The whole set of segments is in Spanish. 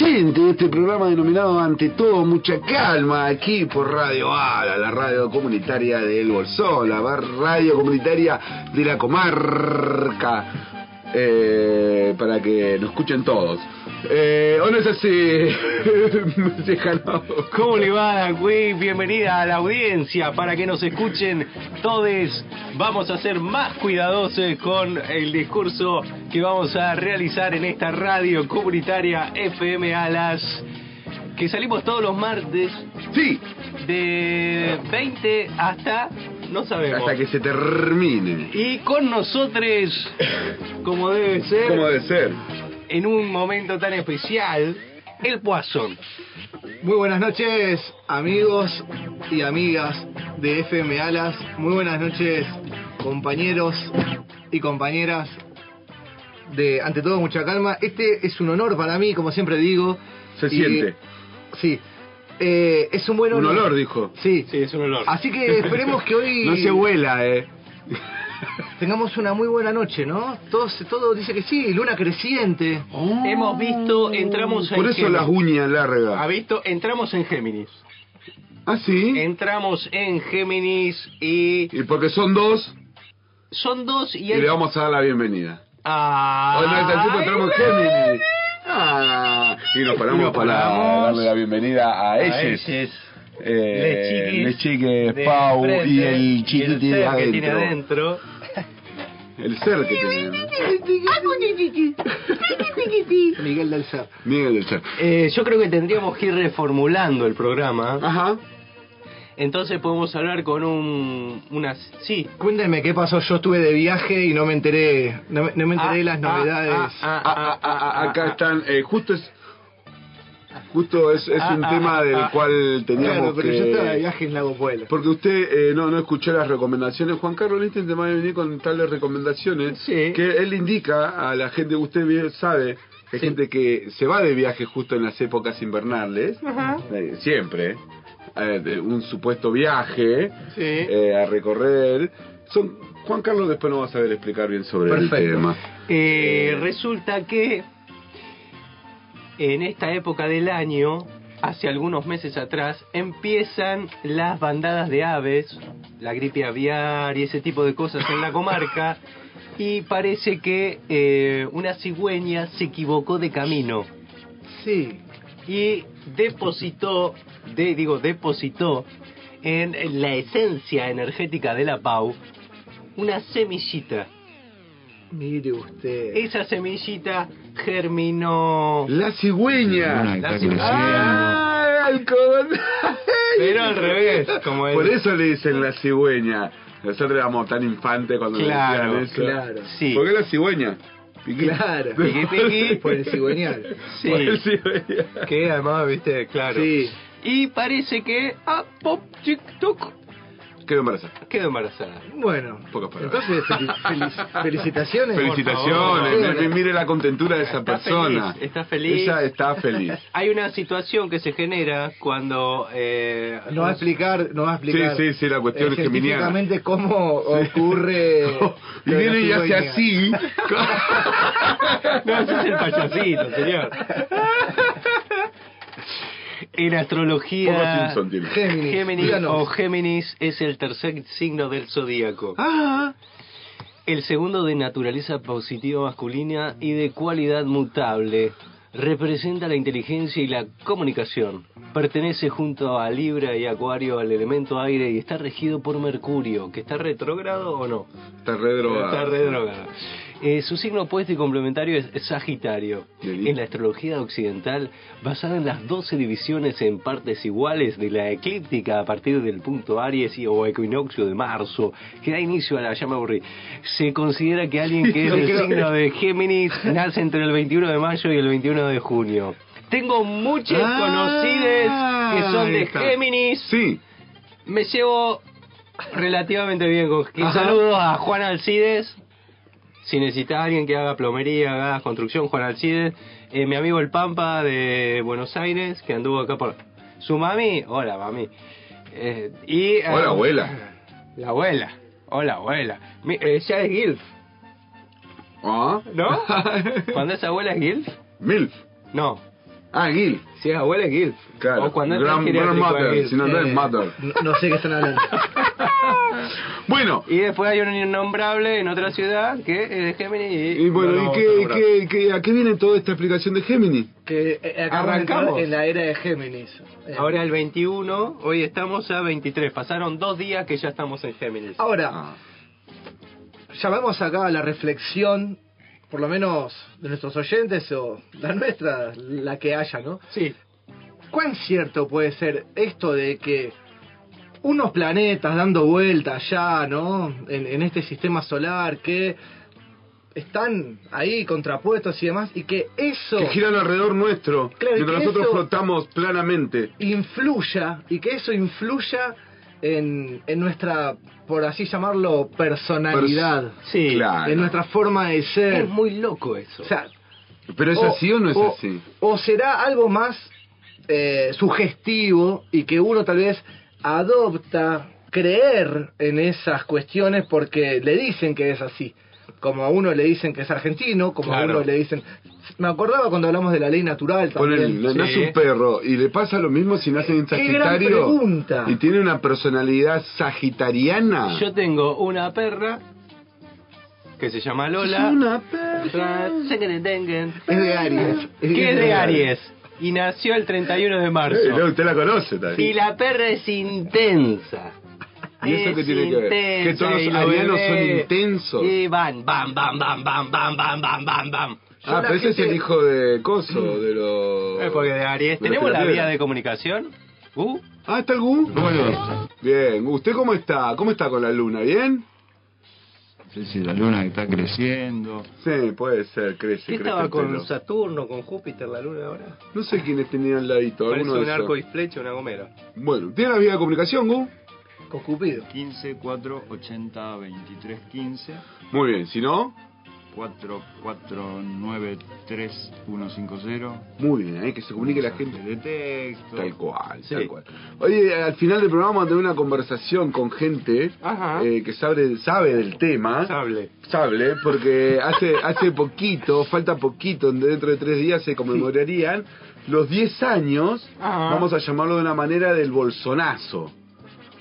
Muy buenas tardes, público oyente de este programa denominado Ante todo Mucha Calma, aquí por Radio Ala, la radio comunitaria del Bolsón, la radio comunitaria de la comarca, eh, para que nos escuchen todos. Eh, ¿O no es así? ¿Cómo le va? Bienvenida a la audiencia para que nos escuchen todos. Vamos a ser más cuidadosos con el discurso que vamos a realizar en esta radio comunitaria FM Alas, que salimos todos los martes. Sí. De 20 hasta no sabemos. Hasta que se termine. Y con nosotros, como debe ser. Como debe ser en un momento tan especial, el Poisson. Muy buenas noches, amigos y amigas de FM Alas. Muy buenas noches, compañeros y compañeras de Ante todo Mucha Calma. Este es un honor para mí, como siempre digo. Se siente. Sí. Eh, es un buen honor. Un olor, dijo. Sí. Sí, es un olor. Así que esperemos que hoy... no se vuela, eh tengamos una muy buena noche, ¿no? Todo, todo dice que sí, luna creciente. Oh. Hemos visto, entramos en Por eso las uñas largas. Ha visto, entramos en Géminis. ¿Ah, sí? Entramos en Géminis y... ¿Y porque son dos? Son dos y... Y le vamos a dar la bienvenida. Ah. Hoy entramos en Géminis. Ah, y nos paramos, para darle la bienvenida a ellos. Eh, Le Chiques, Pau y el chiquitito que tiene adentro. El ser que tiene. Miguel del Ser. Miguel del Ser. Eh, yo creo que tendríamos que ir reformulando el programa. Ajá. Entonces podemos hablar con un, unas... Sí. Cuéntenme qué pasó. Yo estuve de viaje y no me enteré, no me, enteré de las ah, ah, novedades. Ah, acá están, eh, justo es Justo es, es un tema del cual teníamos claro, pero que... yo estaba de viaje en Lago Puebla. Porque usted eh, no, no escuchó las recomendaciones. Juan Carlos Listen te va a venir con tales recomendaciones sí. que él indica a la gente, usted bien sabe, que hay gente que se va de viaje justo en las épocas invernales, eh, siempre, eh, un supuesto viaje sí. a recorrer. Son Juan Carlos después nos va a saber explicar bien sobre el tema. resulta que en esta época del año, hace algunos meses atrás, empiezan las bandadas de aves, la gripe aviar y ese tipo de cosas en la comarca, y parece que eh, una cigüeña se equivocó de camino. Sí. Y depositó, de, digo, depositó en la esencia energética de la Pau una semillita Mire usted. Esa semillita germinó. La cigüeña. La cigüeña. ¡Ah! Pero al revés, como Por eso le dicen la cigüeña. Nosotros éramos tan infantes cuando claro, decían eso. Claro, sí. ¿Por qué la cigüeña? Claro. Piqui, piqui. Por el cigüeñal. Sí. Por el cigüeñal. Que además, viste, claro. Sí. Y parece que... Ah, pop, chic, toc Quedó embarazada. Quedó embarazada. Bueno, Pocas palabras. entonces felicitaciones. Felicitaciones. Mire la contentura de esa está persona. Feliz, está feliz. Ella está feliz. Hay una situación que se genera cuando... Eh, no va a explicar, no va a explicar. Sí, sí, sí, la cuestión eh, cómo ocurre... y viene y hace así. no, ese es el payasito, señor. En astrología, Géminis, o Géminis es el tercer signo del zodíaco. Ah. El segundo de naturaleza positiva masculina y de cualidad mutable. Representa la inteligencia y la comunicación. Pertenece junto a Libra y Acuario al elemento aire y está regido por Mercurio, que está retrógrado o no. Está redrogado. Está redrogado. Eh, su signo opuesto y complementario es Sagitario. En la astrología occidental, basada en las 12 divisiones en partes iguales de la eclíptica a partir del punto Aries y, o equinoccio de marzo, que da inicio a la llama aburrida, se considera que alguien que es del signo de Géminis nace entre el 21 de mayo y el 21 de junio. Tengo muchas Ah, conocidas que son de. Géminis. Sí. Me llevo relativamente bien con Un Ajá. saludo a Juan Alcides. Si necesita alguien que haga plomería, haga construcción, Juan Alcides. Eh, mi amigo el Pampa de Buenos Aires, que anduvo acá por... Su mami, hola mami. Eh, y, eh, Hola, abuela. La abuela, hola abuela. Mi, eh, ya es Gilf. ¿Ah? ¿No? Cuando es abuela es Gilf. Milf. No. Ah, Gil. Si es abuela es Gilf. Claro. O cuando es Grand- es Gilf. si no, no es Eh, mother. No, no sé qué están hablando. Bueno, Y después hay un innombrable en otra ciudad que es de Géminis y... y bueno, no ¿y qué, qué- qué- a qué viene toda esta explicación de Gemini? que eh, entrar Arrancamos. en la era de Géminis. Eh, Ahora el 21, hoy estamos a 23. Pasaron dos días que ya estamos en Géminis. Ahora, Ah. llamamos acá a la reflexión, por lo menos de nuestros oyentes o la nuestra, la que haya, ¿no? Sí. ¿Cuán cierto puede ser esto de que unos planetas dando vueltas ya, ¿no? En, en este sistema solar que están ahí contrapuestos y demás, y que eso Que giran alrededor nuestro, Claro, mientras que nosotros flotamos planamente. influya, y que eso influya en, en nuestra, por así llamarlo, personalidad, Sí. Claro. en nuestra forma de ser. Es muy loco eso. O sea, ¿Pero es o- así o no es o- así? O será algo más eh, sugestivo y que uno tal vez adopta creer en esas cuestiones porque le dicen que es así. Como a uno le dicen que es argentino, como a uno le dicen... Me acordaba cuando hablamos de la ley natural también. le Sí. nace un perro y le pasa lo mismo si nace en Qué gran Sagitario pregunta. y tiene una personalidad sagitariana. Yo tengo una perra que se llama Lola. una perra. Es de Aries. Que es de Aries. Y nació el 31 de marzo. Eh, no, usted la conoce Y también. la perra es intensa. ¿Y eso Es qué tiene que ver? intensa, Que todos los y lo arianos son intensos. Y van, bam, bam, bam, bam, bam, bam, bam, bam, bam. Yo Ah, pero ese es gente- el hijo de Coso, de los... Es porque de Aries. de ¿Tenemos la vía de comunicación? Uh, Ah, ¿está el Gu? Bien, ¿usted cómo está? ¿Cómo está con la luna? ¿Bien? Sé si la luna está creciendo. Sí, puede ser, crece, ¿Qué crece estaba el con pelo. Saturno, con Júpiter, la luna ahora? No sé quiénes tenían al ladito, Parece alguno de un esos. arco y flecha, una gomera. Bueno, ¿tiene la vía de comunicación, Gu? Con Cupido. 15 4 80 23 15 Muy bien, si no, 4 4 9 3 1 5 0. muy bien, hay que se comunique la gente. De texto. Tal cual, Sí. tal cual. Oye, al final del programa vamos a tener una conversación con gente eh, que sabe, sabe del tema. Sable. Sable, porque hace hace poquito, falta poquito, dentro de tres días se conmemorarían los 10 años, Ajá. vamos a llamarlo de una manera, del bolsonazo,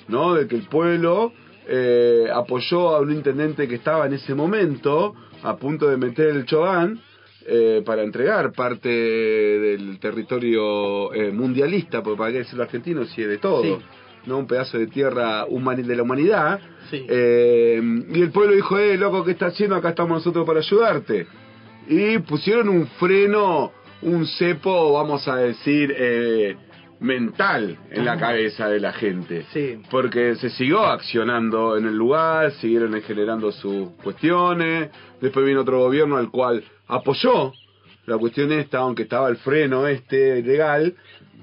¿no? De que el pueblo eh, apoyó a un intendente que estaba en ese momento a punto de meter el Chobán eh, para entregar parte del territorio eh, mundialista, porque para qué decirlo argentino, si es de todo. Sí. ¿no? Un pedazo de tierra de la humanidad. Sí. Eh, y el pueblo dijo, eh, loco, ¿qué está haciendo? Acá estamos nosotros para ayudarte. Y pusieron un freno, un cepo, vamos a decir, eh, mental en la cabeza de la gente. Sí. Porque se siguió accionando en el lugar, siguieron generando sus cuestiones. Después vino otro gobierno al cual apoyó la cuestión esta, aunque estaba el freno este legal,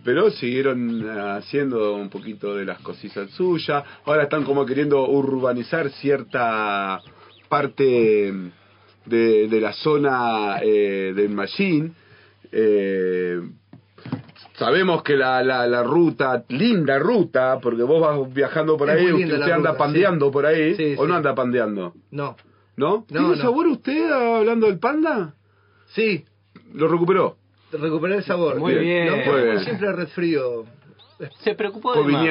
pero siguieron eh, haciendo un poquito de las cositas suyas. Ahora están como queriendo urbanizar cierta parte de, de la zona eh, del Machín. Eh, sabemos que la, la, la ruta, linda ruta, porque vos vas viajando por Es ahí, usted, usted anda ruta, pandeando sí. por ahí, Sí, o sí. no anda pandeando, No. ¿no? No, ¿Tiene no. sabor usted hablando del panda? Sí, ¿Lo recuperó? recuperé el sabor. Muy bien. No, Muy bien. siempre resfrío. Se preocupó de más.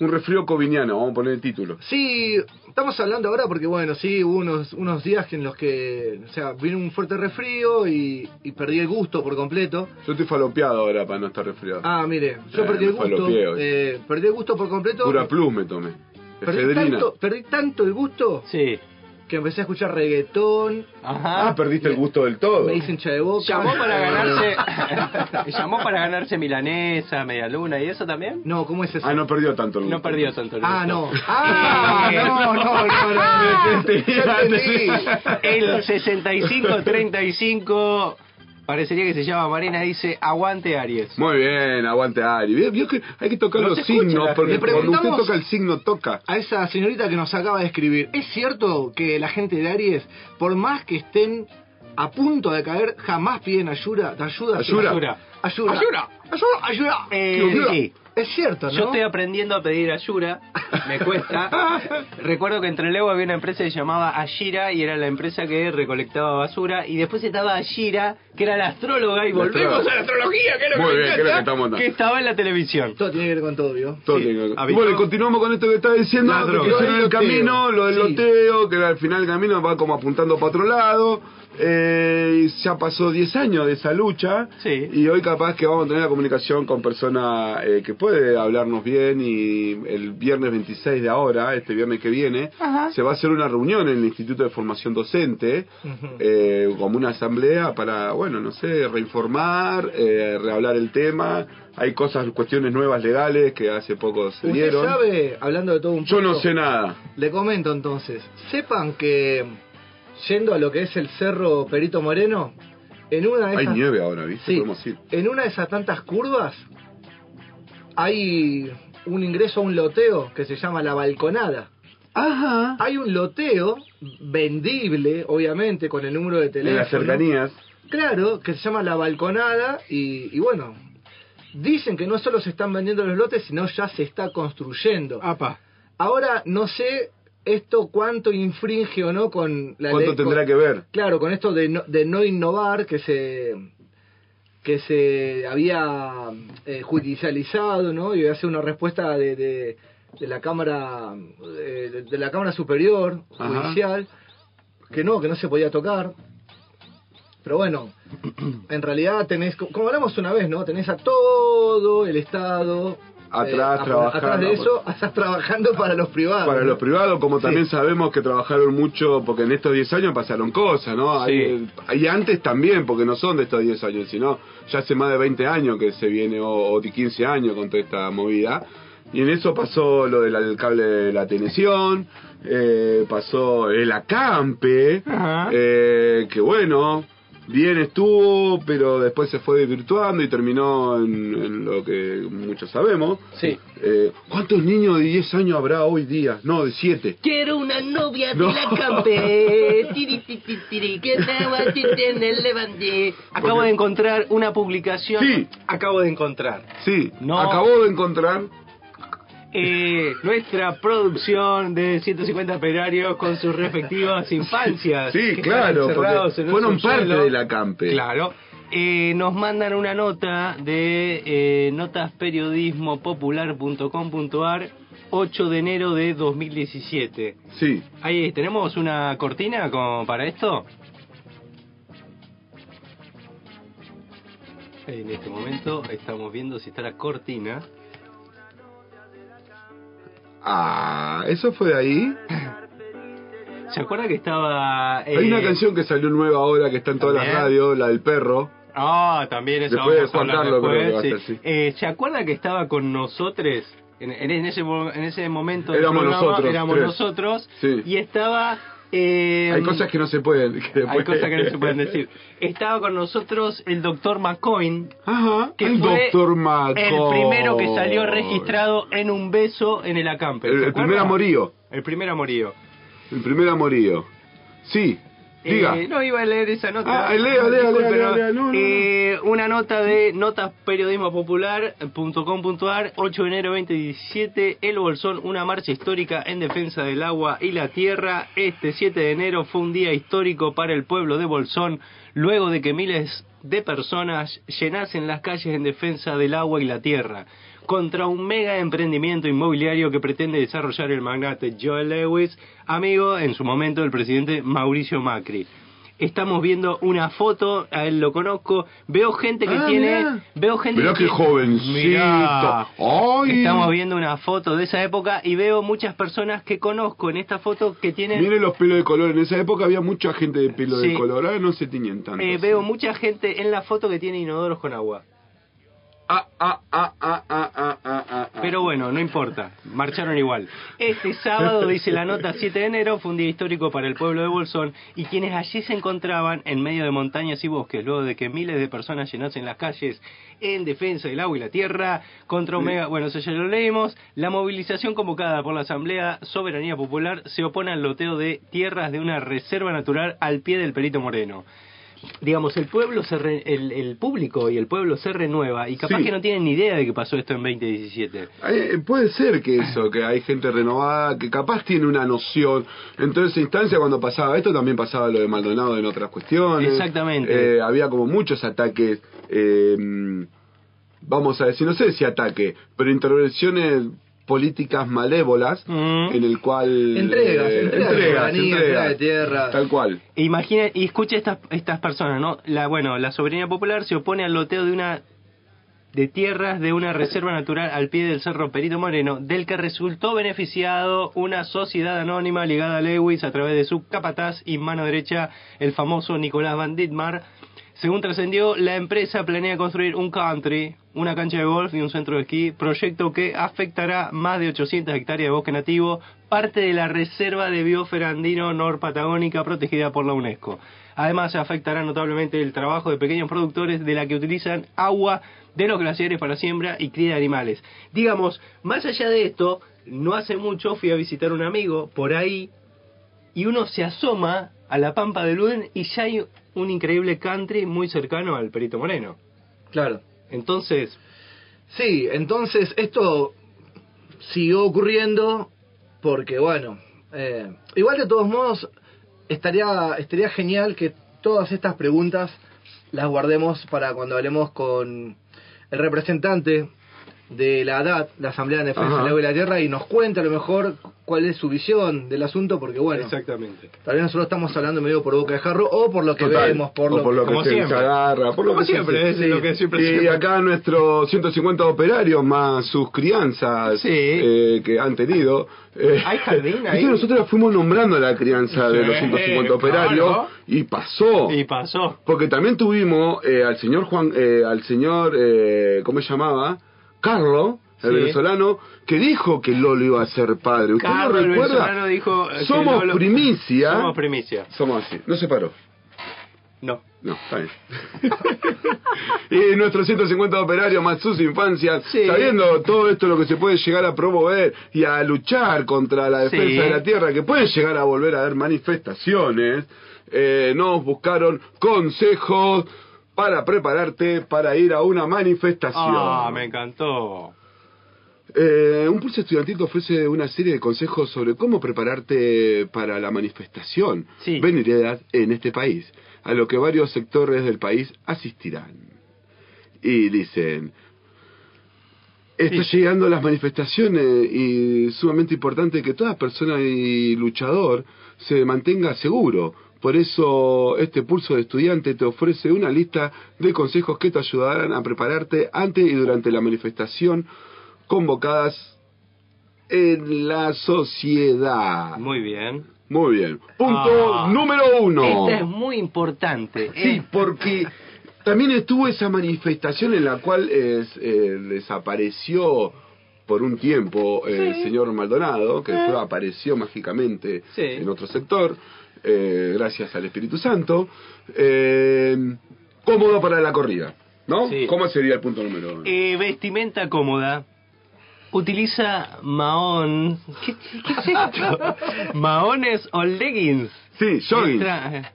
Un resfrío coviniano, vamos a poner el título. Sí, estamos hablando ahora porque, bueno, sí, hubo unos, unos días en los que, o sea, vino un fuerte resfrío y, y perdí el gusto por completo. Yo estoy falopeado ahora para no estar resfriado. Ah, mire, yo Eh, perdí el me gusto. falopeé hoy. eh, perdí el gusto por completo. Pura plus me tomé. perdí Efedrina. tanto, perdí tanto el gusto Sí. Que empecé a escuchar reggaetón, Ajá. Ah, perdiste el gusto del todo. me hice hincha de boca. Llamó para ganarse. llamó para ganarse milanesa, media luna y eso también. No, ¿cómo es eso? Ah, no perdió tanto el gusto. No perdió tanto el Ah, gusto. no. Ah, no, no, no, no. Entendí. El 65-35 parecería que se llama Marina, dice aguante Aries. Muy bien, aguante Ari. Vio, vio que hay que tocar No los signos, porque cuando usted toca el signo, toca. A esa señorita que nos acaba de escribir, ¿es cierto que la gente de Aries, por más que estén a punto de caer, jamás piden ayuda? ¿Ayuda? Ayuda. Ayuda. Ayuda. Ayuda. Ayuda. Ayuda. Eh, Ayuda. sí. Es cierto, ¿no? Yo estoy aprendiendo a pedir ayura, me cuesta. Recuerdo que entre Lego había una empresa que se llamaba Ashira y era la empresa que recolectaba basura. Y después estaba Ashira, que era la astróloga, y La volvemos astróloga. a la astrología, que es lo Muy que bien, que estamos dando. que estaba en la televisión. Todo tiene que ver con todo, ¿vio? Todo Sí, tiene que- ¿ha visto? Bueno, y continuamos con esto que estaba diciendo, que el camino, lo del Sí. loteo, que al final del camino va como apuntando para otro lado. Eh, ya pasó 10 años de esa lucha Sí. y hoy capaz que vamos a tener la comunicación con persona eh, que puede hablarnos bien y el viernes 26 de ahora, este viernes que viene, se va a hacer una reunión en el Instituto de Formación Docente eh, como una asamblea para, bueno, no sé, reinformar, eh, rehablar el tema. Hay cosas, cuestiones nuevas legales que hace poco se ¿Usted dieron. sabe, hablando de todo un Yo no sé nada. Le comento entonces. Sepan que yendo a lo que es el Cerro Perito Moreno, en una de Hay esas, nieve ahora, ¿viste? Sí, Podemos ir. en una de esas tantas curvas hay un ingreso a un loteo que se llama la balconada. Ajá. Hay un loteo vendible, obviamente, con el número de En teléfono. las cercanías. Claro, que se llama La Balconada y, y bueno, dicen que no solo se están vendiendo los lotes, sino ya se está construyendo. Apa. Ahora, no sé esto cuánto infringe o no con la ¿Cuánto ley. tendrá con- que ver? Claro, con esto de no, de no innovar que se que se había eh, judicializado, ¿no? Y hace una respuesta de, de, de la cámara de, de la cámara superior Ajá. judicial que no, que no se podía tocar. Pero bueno, en realidad tenés, co- como hablamos una vez, ¿no? Tenés a todo el Estado Atrás, a- trabajando. Atrás de eso, estás trabajando para los privados. Para ¿no? los privados, como Sí. también sabemos que trabajaron mucho, porque en estos 10 años pasaron cosas, ¿no? Hay- Y antes también, porque no son de estos 10 años, sino ya hace más de 20 años que se viene, o, o de 15 años con toda esta movida. Y en eso pasó lo del cable de la teneción, eh, pasó el acampe, eh, que bueno, bien estuvo, pero después se fue desvirtuando y terminó en, en lo que muchos sabemos. Sí. Eh, ¿Cuántos niños de 10 años habrá hoy día? No, de 7. Quiero una novia No. de la campe. Tiri, tiri, tiri, tiri, que en el levante. Acabo Porque- de encontrar una publicación. Sí. Acabo de encontrar. Sí, No. acabó de encontrar. Eh, nuestra producción de 150 operarios con sus respectivas infancias. Sí, claro, porque fueron parte subsuelo. del acampe. Claro. Eh, nos mandan una nota de eh, notasperiodismopopular.com.ar 8 de enero de 2017. Sí, Ahí tenemos una cortina como para esto. En este momento estamos viendo si está la cortina. Ah, eso fue de ahí. ¿Se acuerda que estaba... Hay eh, una canción que salió nueva ahora que está en todas las radios, la del perro. Ah, también eso Después de vamos a creo después, que va a sí. ser, sí. Eh, ¿Se acuerda que estaba con nosotros en, en ese, en ese momento del Éramos programa? nosotros, Éramos tres. nosotros. Sí. Y estaba... eh, Hay cosas que no se pueden. que hay después- cosas que no se pueden decir. Estaba con nosotros el doctor McCoy, Ajá, que el fue doctor McCoy. el primero que salió registrado en un beso en el acampe. El, ¿se el primer amorío. El primer amorío. El primer amorío. Sí, diga. Eh, no iba a leer esa nota. Ah, lea, lea, Disculpe, lea, lea, no, no, no. Eh, una nota de notasperiodismopopular.com.ar 8 de enero 2017 El Bolsón, una marcha histórica en defensa del agua y la tierra. Este 7 de enero fue un día histórico para el pueblo de Bolsón, luego de que miles de personas llenasen las calles en defensa del agua y la tierra contra un mega emprendimiento inmobiliario que pretende desarrollar el magnate Joel Lewis, amigo en su momento del presidente Mauricio Macri. Estamos viendo una foto, a él lo conozco, veo gente que Ah, tiene, mirá. veo gente Mirá que qué jovencito. Mirá. Ay. Estamos viendo una foto de esa época y veo muchas personas que conozco en esta foto que tienen Mire los pelos de color. En esa época había mucha gente de pelo Sí. de color. Ahora no se tiñen tanto. eh, veo mucha gente en la foto que tiene inodoros con agua. Ah, ah, ah, ah, ah, ah, ah, ah. Pero bueno, no importa, marcharon igual. Este sábado, dice la nota 7 de enero, fue un día histórico para el pueblo de Bolsón y quienes allí se encontraban en medio de montañas y bosques, luego de que miles de personas llenasen las calles en defensa del agua y la tierra, contra un mega... Bueno, eso ya lo leímos. La movilización convocada por la Asamblea Soberanía Popular se opone al loteo de tierras de una reserva natural al pie del Perito Moreno. Digamos, el pueblo se re- el, el público y el pueblo se renueva y capaz Sí. que no tienen ni idea de que pasó esto en 2017. Eh, puede ser que eso, que hay gente renovada que capaz tiene una noción. En toda esa instancia, cuando pasaba esto, también pasaba lo de Maldonado en otras cuestiones. Exactamente. Eh, había como muchos ataques, eh, vamos a decir, no sé si ataque, pero intervenciones políticas malévolas Mm. en el cual... Entregas, eh, entregas de soberanía, entregas de tierra. Tal cual. Imagina y escucha estas estas personas, ¿no? La bueno, la soberanía popular se opone al loteo de una de tierras de una reserva natural al pie del Cerro Perito Moreno, del que resultó beneficiado una sociedad anónima ligada a Lewis a través de su capataz y mano derecha, el famoso Nicolás Van Ditmar. Según trascendió, la empresa planea construir un country, una cancha de golf y un centro de esquí, proyecto que afectará más de 800 hectáreas de bosque nativo, parte de la Reserva de Biosfera Andino Norpatagónica protegida por la UNESCO. Además, afectará notablemente el trabajo de pequeños productores de la que utilizan agua de los glaciares para siembra y cría de animales. Digamos, más allá de esto, no hace mucho fui a visitar un amigo por ahí y uno se asoma a la pampa de Luden y ya hay un increíble country muy cercano al Perito Moreno. Claro. Entonces, Sí, entonces esto siguió ocurriendo porque, bueno, eh, igual de todos modos, estaría, estaría genial que todas estas preguntas las guardemos para cuando hablemos con el representante de la ADAT, la Asamblea de Defensa del Agua y la Tierra, y nos cuente a lo mejor cuál es su visión del asunto, porque, bueno, exactamente. tal vez nosotros estamos hablando medio por boca de jarro o por lo que Total. vemos, por O lo, por lo como que se siempre. agarra, por lo Como que siempre, es lo que siempre Y siempre. acá nuestros 150 operarios más sus crianzas Sí. eh, que han tenido. eh, ¿Hay jardín ahí? Nosotros fuimos nombrando la crianza de Sí, los 150 operarios claro. y pasó. Y pasó. Porque también tuvimos eh, al señor Juan, eh, al señor, eh, ¿cómo se llamaba? Carlos, el Sí. venezolano, que dijo que Lolo iba a ser padre. ¿Usted Carlos, lo el recuerda? dijo eh, Somos Lolo- primicia. Somos primicia. Somos así. No se paró. No. No, está bien. y nuestros 150 operarios más sus infancias, Sí. sabiendo todo esto lo que se puede llegar a promover y a luchar contra la defensa Sí. de la tierra, que pueden llegar a volver a haber manifestaciones, eh, nos buscaron consejos para prepararte para ir a una manifestación. Ah, me encantó. Eh, un pulso estudiantil te ofrece una serie de consejos sobre cómo prepararte para la manifestación Sí. venidera en este país, a lo que varios sectores del país asistirán. Y dicen, está Sí. llegando las manifestaciones y sumamente importante que toda persona y luchador se mantenga seguro. Por eso este pulso de estudiante te ofrece una lista de consejos que te ayudarán a prepararte antes y durante la manifestación convocadas en la sociedad. Muy bien. Muy bien. Punto Ah. número uno. Esta es muy importante. Sí, Eh, porque también estuvo esa manifestación en la cual es, eh, desapareció por un tiempo eh, el señor Maldonado, que después apareció mágicamente Sí. en otro sector, eh, gracias al Espíritu Santo. Eh, cómodo para la corrida, ¿no? Sí. ¿Cómo sería el punto número uno? eh, vestimenta cómoda. Utiliza mahón. ¿Qué, qué es esto? Mahones o leggings. sí, jogging. Mientras-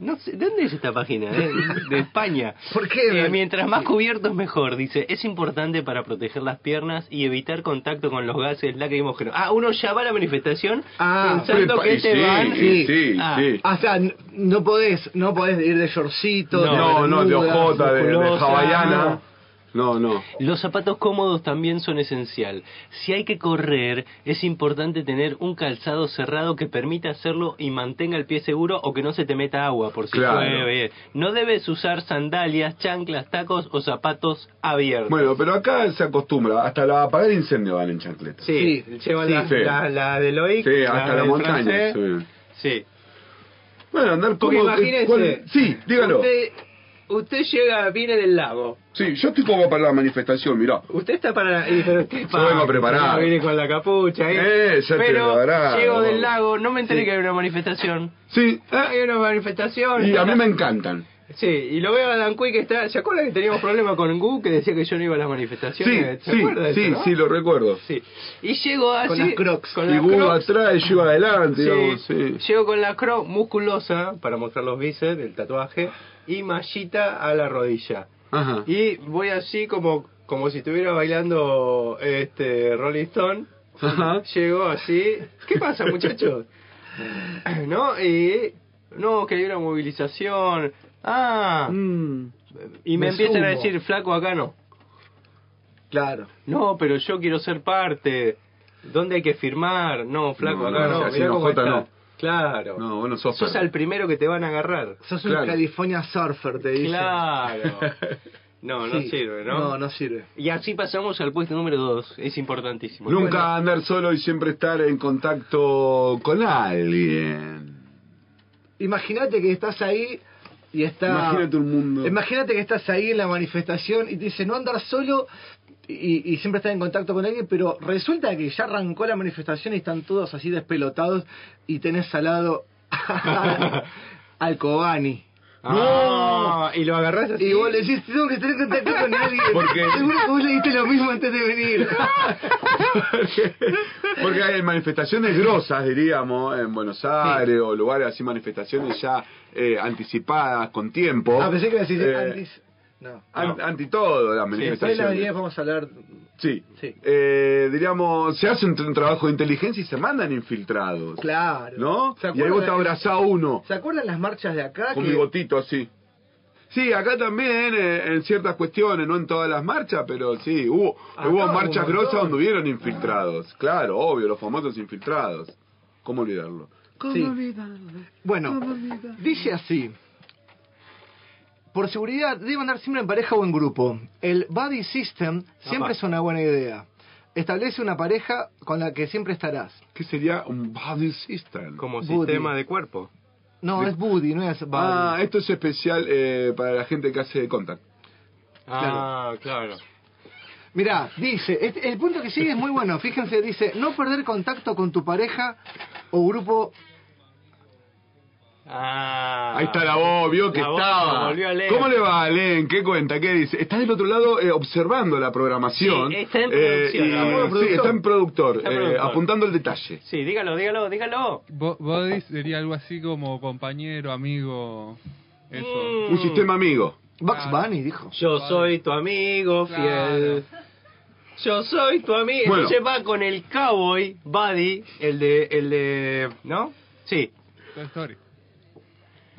No sé, ¿de dónde es esta página? De, de España. ¿Por qué? Eh, mientras más cubiertos mejor, dice. Es importante para proteger las piernas y evitar contacto con los gases lacrimógenos. Ah, uno ya va a la manifestación Ah, pensando Prepa- que y te sí, van... y sí, Ah. sí. O sea, n- no podés, no podés ir de shortcito, No, no, de bermudas, ojota, de, de hawaiana. No, no. Los zapatos cómodos también son esencial. Si hay que correr, es importante tener un calzado cerrado que permita hacerlo y mantenga el pie seguro o que no se te meta agua por si Claro. llueve. No debes usar sandalias, chanclas, tacos o zapatos abiertos. Bueno, pero acá se acostumbra, hasta la apagar incendio van en chancletas. sí, sí, llevan sí, la, sí. la, la de Loic, Sí, hasta la, del montaña. sí. Sí. Bueno, andar Porque como... imagínese, ¿cuál- Sí, dígalo. Usted, usted llega, viene del lago. Sí, yo estoy como para la manifestación, mirá. Usted está para... y- pero usted Yo vengo preparado. Viene con la capucha. Eh, ya te pero preparado. llego del lago, no me enteré Sí. que hay una manifestación. Sí, Ah, hay una manifestación. y a mí me encantan. Sí, y lo veo a Dan Cui que está. ¿Se acuerdan que teníamos problemas con Gu que decía que yo no iba a las Sí, manifestaciones? ¿Se sí, de sí, eso, no? sí, lo recuerdo. Sí. Y llego así. Con las Crocs. Con Y las Gu Crocs. atrás y yo iba adelante, Sí, digamos, sí. Llego con la croc musculosa para mostrar los bíceps, el tatuaje, y mallita a la rodilla. Ajá. Y voy así como como si estuviera bailando este Rolling Stone. Ajá. Llego así. ¿Qué pasa, muchachos? ¿No? Y no, que hay una movilización. Ah, Mm, y me, me empiezan a decir, flaco, acá no. claro. No, pero yo quiero ser parte. ¿Dónde hay que firmar? No, flaco, No, acá no, Mirá cómo está. no. Claro. No, bueno, sos Sos al primero que te van a agarrar. Sos un Claro. California surfer, te dicen. Claro. No, no Sí. sirve, ¿no? No, no sirve. Y así pasamos al puesto número 2. Es importantísimo. Nunca andar solo y siempre estar en contacto con alguien. Imagínate que estás ahí y está. Imagínate un mundo. Imagínate que estás ahí en la manifestación y te dice no andar solo y, y siempre estar en contacto con alguien, pero resulta que ya arrancó la manifestación y están todos así despelotados y tenés al lado al Kobani. Ah, y lo agarrás así. Y vos le decís, tengo que estar en contacto con alguien. Porque- Seguro que vos le diste lo mismo antes de venir. Porque hay manifestaciones grosas, diríamos, en Buenos Aires o lugares así, manifestaciones ya eh, anticipadas, con tiempo. Ah, pensé que decir Eh, antes. No. an- Anti todo, las Después de la manifestaciones. avenida vamos a hablar. Sí. Sí. Eh, diríamos, se hace un, tra- un trabajo de inteligencia y se mandan infiltrados. Claro. ¿No? ¿Se Y ahí vos te abrazás a uno ¿Se acuerdan las marchas de acá? con que- bigotito así. Sí, acá también, eh, en ciertas cuestiones, no en todas las marchas, pero sí, hubo, Acá hubo marchas grosas donde hubieron infiltrados. Claro, obvio, los famosos infiltrados. ¿Cómo olvidarlo? Sí. Bueno, dice así. Por seguridad, debe andar siempre en pareja o en grupo. El buddy system siempre Apa. es una buena idea. Establece una pareja con la que siempre estarás. ¿Qué sería un body system? Como Buddy. sistema de cuerpo. No, es buddy, no es buddy. Ah, esto es especial eh, para la gente que hace contact. Ah, claro. Mirá, dice, este- el punto que sigue es muy bueno. Fíjense, dice, no perder contacto con tu pareja o grupo. Ah. Ahí está la voz, vio que estaba. ¿Cómo le va, Len? ¿Qué cuenta? ¿Qué dice? Está del otro lado eh, observando la programación. Sí, está en Eh, producción, y- la modo sí, productor. está en productor, Está eh, productor. apuntando el detalle. Sí, dígalo, dígalo, dígalo. Bo- Body sería algo así como compañero, amigo, eso. Mm. Un sistema amigo. Bugs Claro. Bunny dijo. Yo soy tu amigo fiel. Yo soy tu amigo. Bueno. Entonces va con el cowboy, Buddy, el de, el de, ¿no? Sí. Toy Story.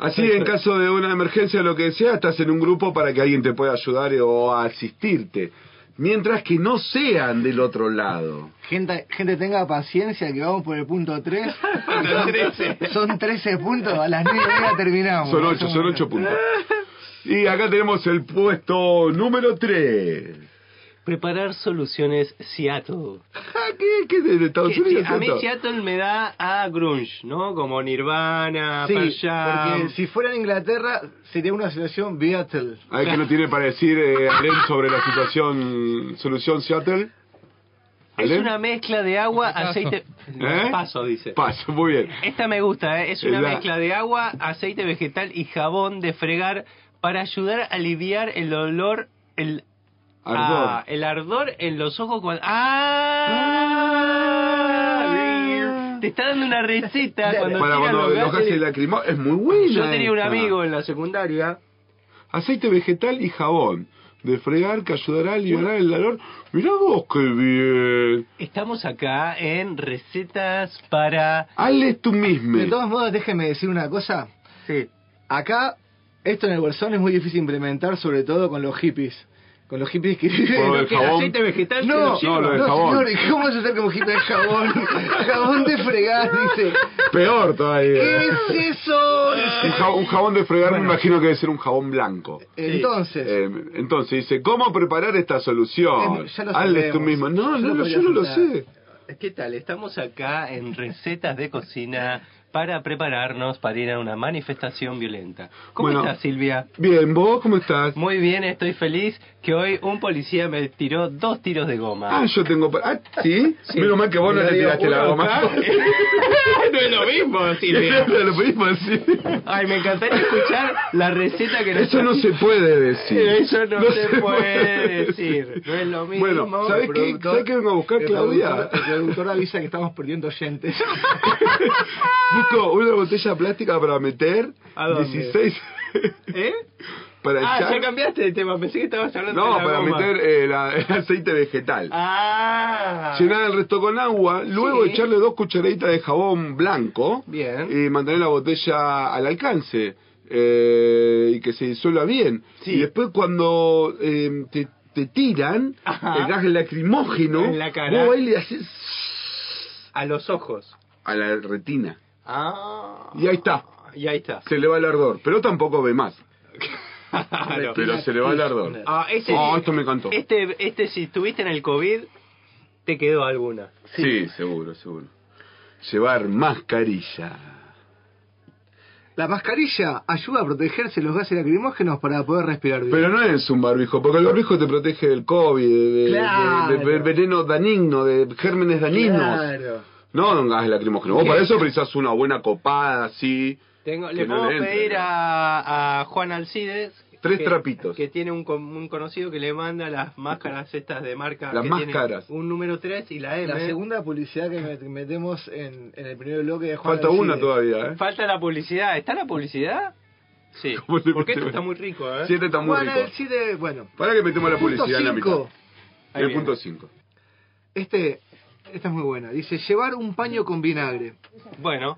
Así, en caso de una emergencia o lo que sea, estás en un grupo para que alguien te pueda ayudar o asistirte. Mientras que no sean del otro lado. Gente, gente tenga paciencia que vamos por el punto 3. Son 13. Son 13 puntos, a las 9 y media terminamos. Son Más ocho, o son menos. ocho puntos. Y acá tenemos el puesto número 3. Preparar soluciones Seattle. ¿Qué, qué de Estados Que- Unidos? sí, a mí? Seattle me da a grunge, ¿no? Como Nirvana, Sí, Pearl Jam. porque si fuera en Inglaterra sería una situación Beatle. A ver qué no tiene para decir eh, Alem sobre la situación, solución Seattle. Es una mezcla de agua, aceite... ¿Eh? Paso, dice. Paso, muy bien. Esta me gusta, ¿eh? es una La- mezcla de agua, aceite vegetal y jabón de fregar para ayudar a aliviar el olor, el Ardor. Ah, el ardor en los ojos cuando... ¡Ah! Te está dando una receta cuando para cuando los los gases lacrimógenos. Es muy buena. Yo tenía un amigo en la secundaria Aceite vegetal y jabón. De fregar que ayudará a liberar el olor. Mirá vos qué bien. Estamos acá en recetas para... Hazle tú mismo. De todos modos, déjeme decir una cosa. Sí. Acá, esto en el bolsón es muy difícil implementar, sobre todo con los hippies. Con los hippies que Por el ¿Qué, jabón. aceite vegetal? No, que no, no, lo del jabón. señor, ¿y ¿cómo vas a hacer como hippie de jabón? jabón de fregar, dice. Peor todavía. ¿Qué es eso? Un jabón, un jabón de fregar me imagino que debe ser un jabón blanco. Entonces, Eh, entonces dice, ¿cómo preparar esta solución? Eh, ya lo Hazle tú sabemos. mismo. No, Yo no, lo podría yo no lo sé. ¿Qué tal? Estamos acá en recetas de cocina para prepararnos para ir a una manifestación violenta. ¿Cómo Bueno. estás, Silvia? Bien, ¿vos cómo estás? Muy bien, estoy feliz que hoy un policía me tiró dos tiros de goma. Ah, yo tengo... pa- Ah, ¿sí? Sí. Menos mal que vos no le tiraste la goma. no es lo mismo, Silvia. No lo podemos decir. Ay, me encantaría escuchar la receta que nos Eso no se puede decir. Eso no, se puede decir. No es lo mismo. Bueno, ¿sabes qué? ¿Sabes qué vengo a buscar, Claudia? El productor avisa que estamos perdiendo oyentes. Busco una botella plástica para meter ¿A dónde? 16 ¿Eh? Para Ah, echar. ya cambiaste de tema. Pensé que estabas hablando de no, la para goma. meter eh, la- el aceite vegetal. Ah. Llenar el resto con agua, luego Sí. echarle dos cucharaditas de jabón blanco Bien. y mantener la botella al alcance eh, y que se disuelva bien. Sí. Y después cuando eh, te, te tiran Ajá. el gas lacrimógeno, En la cara. vos ahí le haces A los ojos. a la retina. Ah. Y ahí está. Y ahí está. Se le va el ardor, pero tampoco ve más. Claro. Pero se le va el ardor. Ah, este, Oh, esto me encantó. Este, este, si estuviste en el COVID, te quedó alguna. Sí, seguro, seguro. Llevar mascarilla. La mascarilla ayuda a protegerse los gases lacrimógenos para poder respirar bien. Pero no es un barbijo, porque el barbijo te protege del COVID, de, de- Claro. de- de veneno dañino, de gérmenes dañinos. Claro. No de un gas lacrimógeno. Vos para eso precisás una buena copada así. Tengo, le no puedo le entre, pedir ¿no? a, a Juan Alcides. Tres que- trapitos. Que tiene un, un conocido que le manda las máscaras estas de marca. Las que tiene máscaras. Un número 3 y la M. La segunda publicidad que met- metemos en, en el primer bloque de Juan Falta Alcides. una todavía, ¿eh? Falta la publicidad. ¿Está la publicidad? Sí. ¿Cómo te Porque esto está muy rico, ¿eh? Siete está muy Juan rico. Alcides, bueno. Para que metemos la publicidad en la mitad. Ahí El viene. punto 5. Este, esta es muy buena. Dice, llevar un paño con vinagre. Bueno.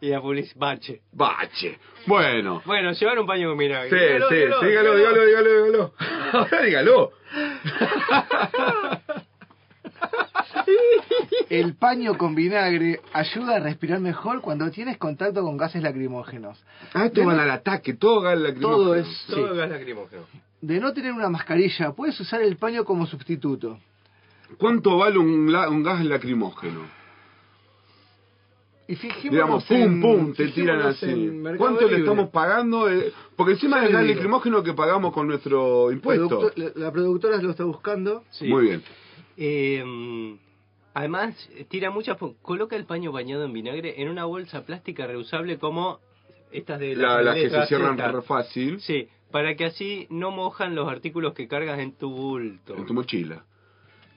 Y la publicidad. Bache. Bache. Bueno. Bueno, llevar un paño con vinagre. Sí, Dígalo, sí, dígalo, dígalo, dígalo, dígalo, dígalo. Ahora dígalo. El paño con vinagre ayuda a respirar mejor cuando tienes contacto con gases lacrimógenos. Ah, esto van al ataque, todo gas lacrimógeno. Todo es- Todo Sí. gas lacrimógeno. De no tener una mascarilla, puedes usar el paño como sustituto. ¿Cuánto vale un, la- un gas lacrimógeno? Y fijémonos Digamos, pum, en- pum, te tiran así. ¿Cuánto le estamos pagando? eh? porque encima es el lacrimógeno que pagamos con nuestro impuesto. Producto- la, la productora lo está buscando. Sí. Muy bien. Eh, además, tira muchas. Coloca el paño bañado en vinagre en una bolsa plástica reusable como estas de La- las que se cierran re fácil Sí, para que así no mojan los artículos que cargas en tu bulto. en tu mochila.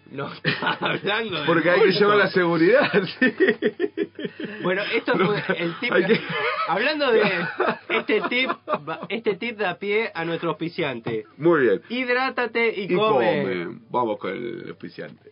No está hablando de Porque hay que llevar la seguridad, sí. Bueno, esto fue el tip. hay que- Hablando de este tip, este tip da pie a nuestro auspiciante. Muy bien. Hidrátate y, Y come. come. Vamos con el auspiciante.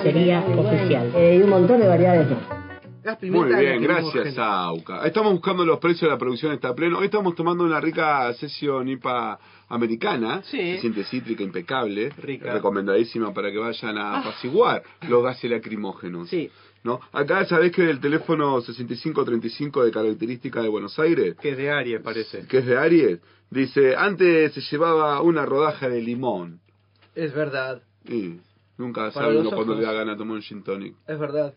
Oficial. Eh, y un montón de variedades Muy bien, gracias AUCA. Estamos buscando los precios de la producción está pleno. Hoy estamos tomando una rica sesión IPA americana. Sí. Se siente cítrica, impecable. Rica. Recomendadísima para que vayan a apaciguar los gases lacrimógenos. Sí. ¿No? Acá sabés que el teléfono 6535 de característica de Buenos Aires, Que es de Aries, parece. que es de Aries, dice, antes se llevaba una rodaja de limón. Es verdad, Y nunca sabe uno cuando le da ganas de tomar un gin tonic. es verdad.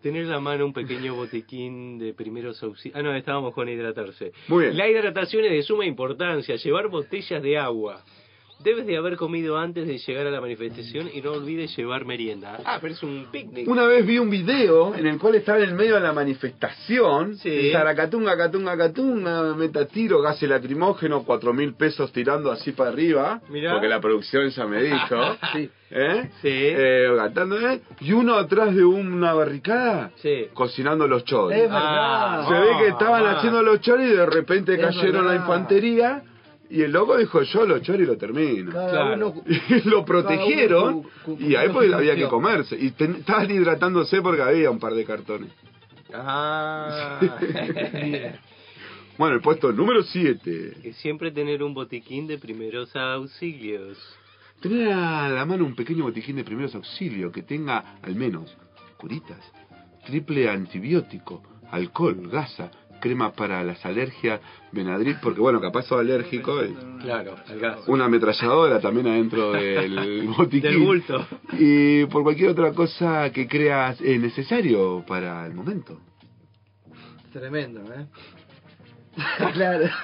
Tener en la mano un pequeño botiquín de primeros auxilios. Ah, no, estábamos con hidratarse. Muy bien. La hidratación es de suma importancia. Llevar botellas de agua. Debes de haber comido antes de llegar a la manifestación y no olvides llevar merienda. Ah, pero es un picnic. Una vez vi un video en el cual estaba en el medio de la manifestación, Sí. Zaracatunga, catunga, catunga, meta tiro, gas lacrimógeno, cuatro mil pesos tirando así para arriba, Mirá. porque la producción ya me dijo, Sí. ¿eh? Sí. Eh, cantando, ¿eh? Y uno atrás de una barricada, Sí. cocinando los choris. Es verdad. Se ve que estaban ah. haciendo los choris y de repente Es cayeron la infantería, y el loco dijo, yo los choris lo termino. Cada Claro. uno- Y lo protegieron cu- cu- y ahí pues había que comerse y ten- estaban hidratándose porque había un par de cartones Ah. bueno el puesto número 7 Que siempre tener un botiquín de primeros auxilios. tener a la mano un pequeño botiquín de primeros auxilios que tenga al menos curitas, triple antibiótico, alcohol, gasa, crema para las alergias, Benadryl, porque bueno, capaz sos alérgico. y Claro, al gas. Una ametralladora también adentro del botiquín. Del bulto. Y por cualquier otra cosa que creas eh, necesario para el momento. Tremendo, ¿eh? claro.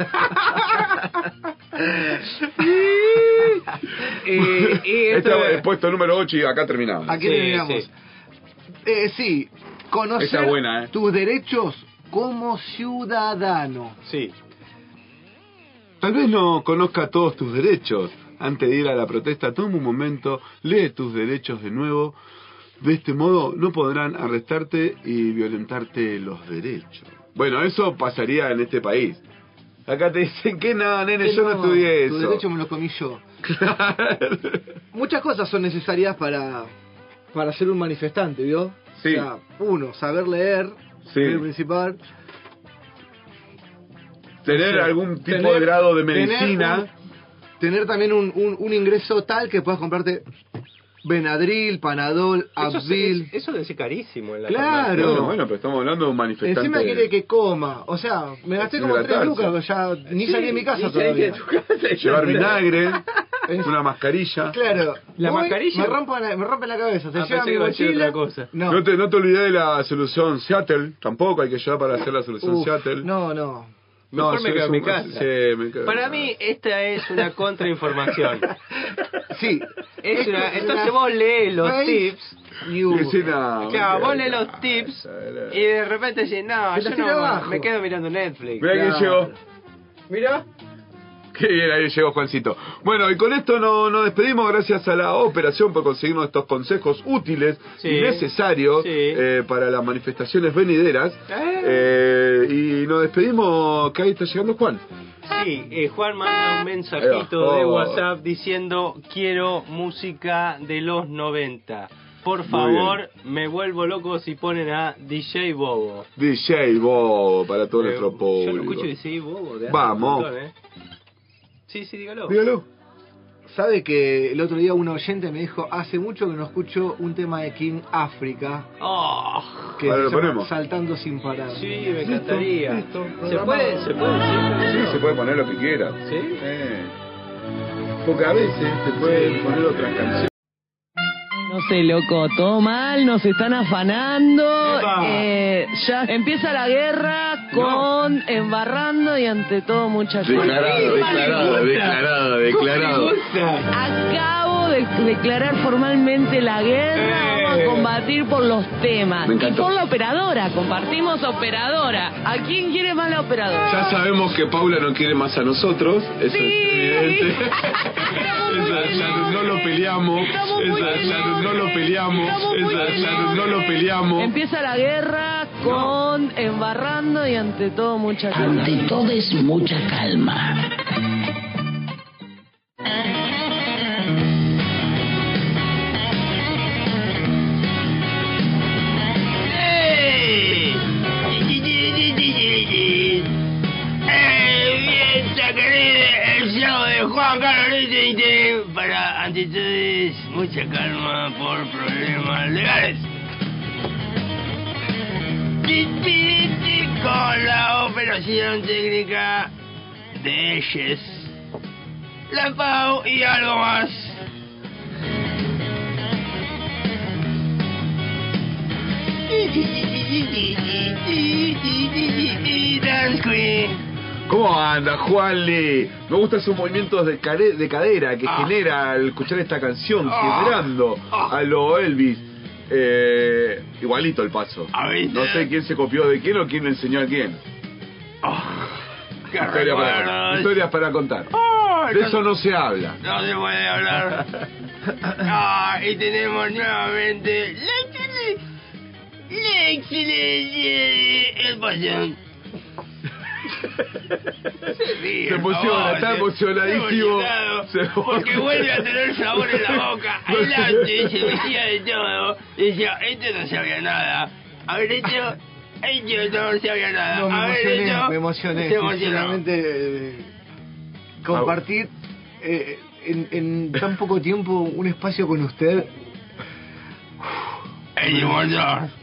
Y, y esto- Este es el puesto número 8 y acá terminamos. Aquí Sí, terminamos. sí. Eh, sí, conocer Esa es buena, ¿eh? tus derechos como ciudadano. Sí. Tal vez no conozca todos tus derechos. Antes de ir a la protesta, toma un momento, lee tus derechos de nuevo. De este modo no podrán arrestarte y violentarte los derechos. Bueno, eso pasaría en este país. Acá te dicen que no, nene, Que yo no estudié Tu eso. derecho me lo comí yo. Muchas cosas son necesarias para, para ser un manifestante, ¿vio? Sí. O sea, uno, saber leer, Sí. el principal. Tener O sea, algún tipo tener- de grado de tener medicina. un- Tener, también un, un, un ingreso tal que puedas comprarte Benadryl, Panadol, Eso, Advil. es- eso debe ser carísimo en la Claro. Bueno, bueno, pero estamos hablando de un manifestante. Encima quiere que coma. O sea, me gasté como tres lucas, ya ni salí de mi casa todavía. tu casa. Llevar vinagre, Es- una mascarilla. Claro. ¿La voy, mascarilla? Me rompen la, me rompen la cabeza. Se Ah, lleva mi mochila. otra cosa. No. No te, no te olvides de la solución Seattle, tampoco hay que llevar para hacer la solución Uf, Seattle. no, no. Mejor me quedo en mi casa. Sí, me quedo- Para mí, esta es una contrainformación. Sí. Es una, es entonces una vos lees los fake tips. Sí, no, Claro, vos lees los tips y de repente decís, no, yo no, abajo. me quedo mirando Netflix. Mira Claro. llegó. Mira. Qué bien, ahí llegó Juancito. Bueno, y con esto no- nos despedimos gracias a la operación por conseguirnos estos consejos útiles Sí. y necesarios Sí. eh, para las manifestaciones venideras. Eh, y nos despedimos, que ahí está llegando Juan. Sí, eh, Juan manda un mensajito de Oh. WhatsApp diciendo quiero música de los 90. Por favor, me vuelvo loco si ponen a DJ Bobo. DJ Bobo para todo Eh, nuestro Yo público. no escucho DJ Bobo. de Vamos. montón, ¿eh? Sí, sí, dígalo. Dígalo. ¿Sabe que el otro día un oyente me dijo, hace mucho que no escucho un tema de King África, Oh, que se lo ponemos. Saltando sin parar? sí, me encantaría. listo, ¿Se puede, se puede? Sí, se puede poner lo que quiera. ¿Sí? Eh. Porque a veces te pueden poner otras canciones. Sé, loco, todo mal, nos están afanando. Eh, ya empieza la guerra con embarrando y ante todo mucha Declarado, declarado, declarado, declarado. Acabo de declarar formalmente la guerra. Eh. A combatir por los temas. Me Y por la operadora. Compartimos operadora. ¿A quién quiere más la operadora? Ya sabemos que Paula no quiere más a nosotros, eso Sí. es evidente. Eso ya no lo peleamos, eso ya no lo peleamos, ya no lo peleamos. Empieza la guerra con embarrando y ante todo mucha calma. Ante todo es mucha calma. Juan Lete para todo mucha calma por problemas legales. Con la operación técnica de ellos, la Pau y algo más. Dance Queen. ¿Cómo anda, Juanli? Me gustan esos movimientos de, care- de cadera que Ah. genera al escuchar esta canción, Ah. quebrando Ah. a lo Elvis. Eh, igualito el paso. A ver, No sé quién se copió de quién o quién le enseñó a quién. Para, historias para contar. De eso no se habla. No se puede hablar. Ah, y tenemos nuevamente la excelencia, la excelencia de. Se ríe, Se emociona, está emocionadísimo. Se- porque vuelve a tener sabor en la boca. Adelante, se metía de todo. Decía, este no sabía nada. Haber hecho, este no sabía nada. No, me Haber emocioné, hecho, me emocioné. se. Sinceramente, eh, compartir eh, en, en tan poco tiempo un espacio con usted.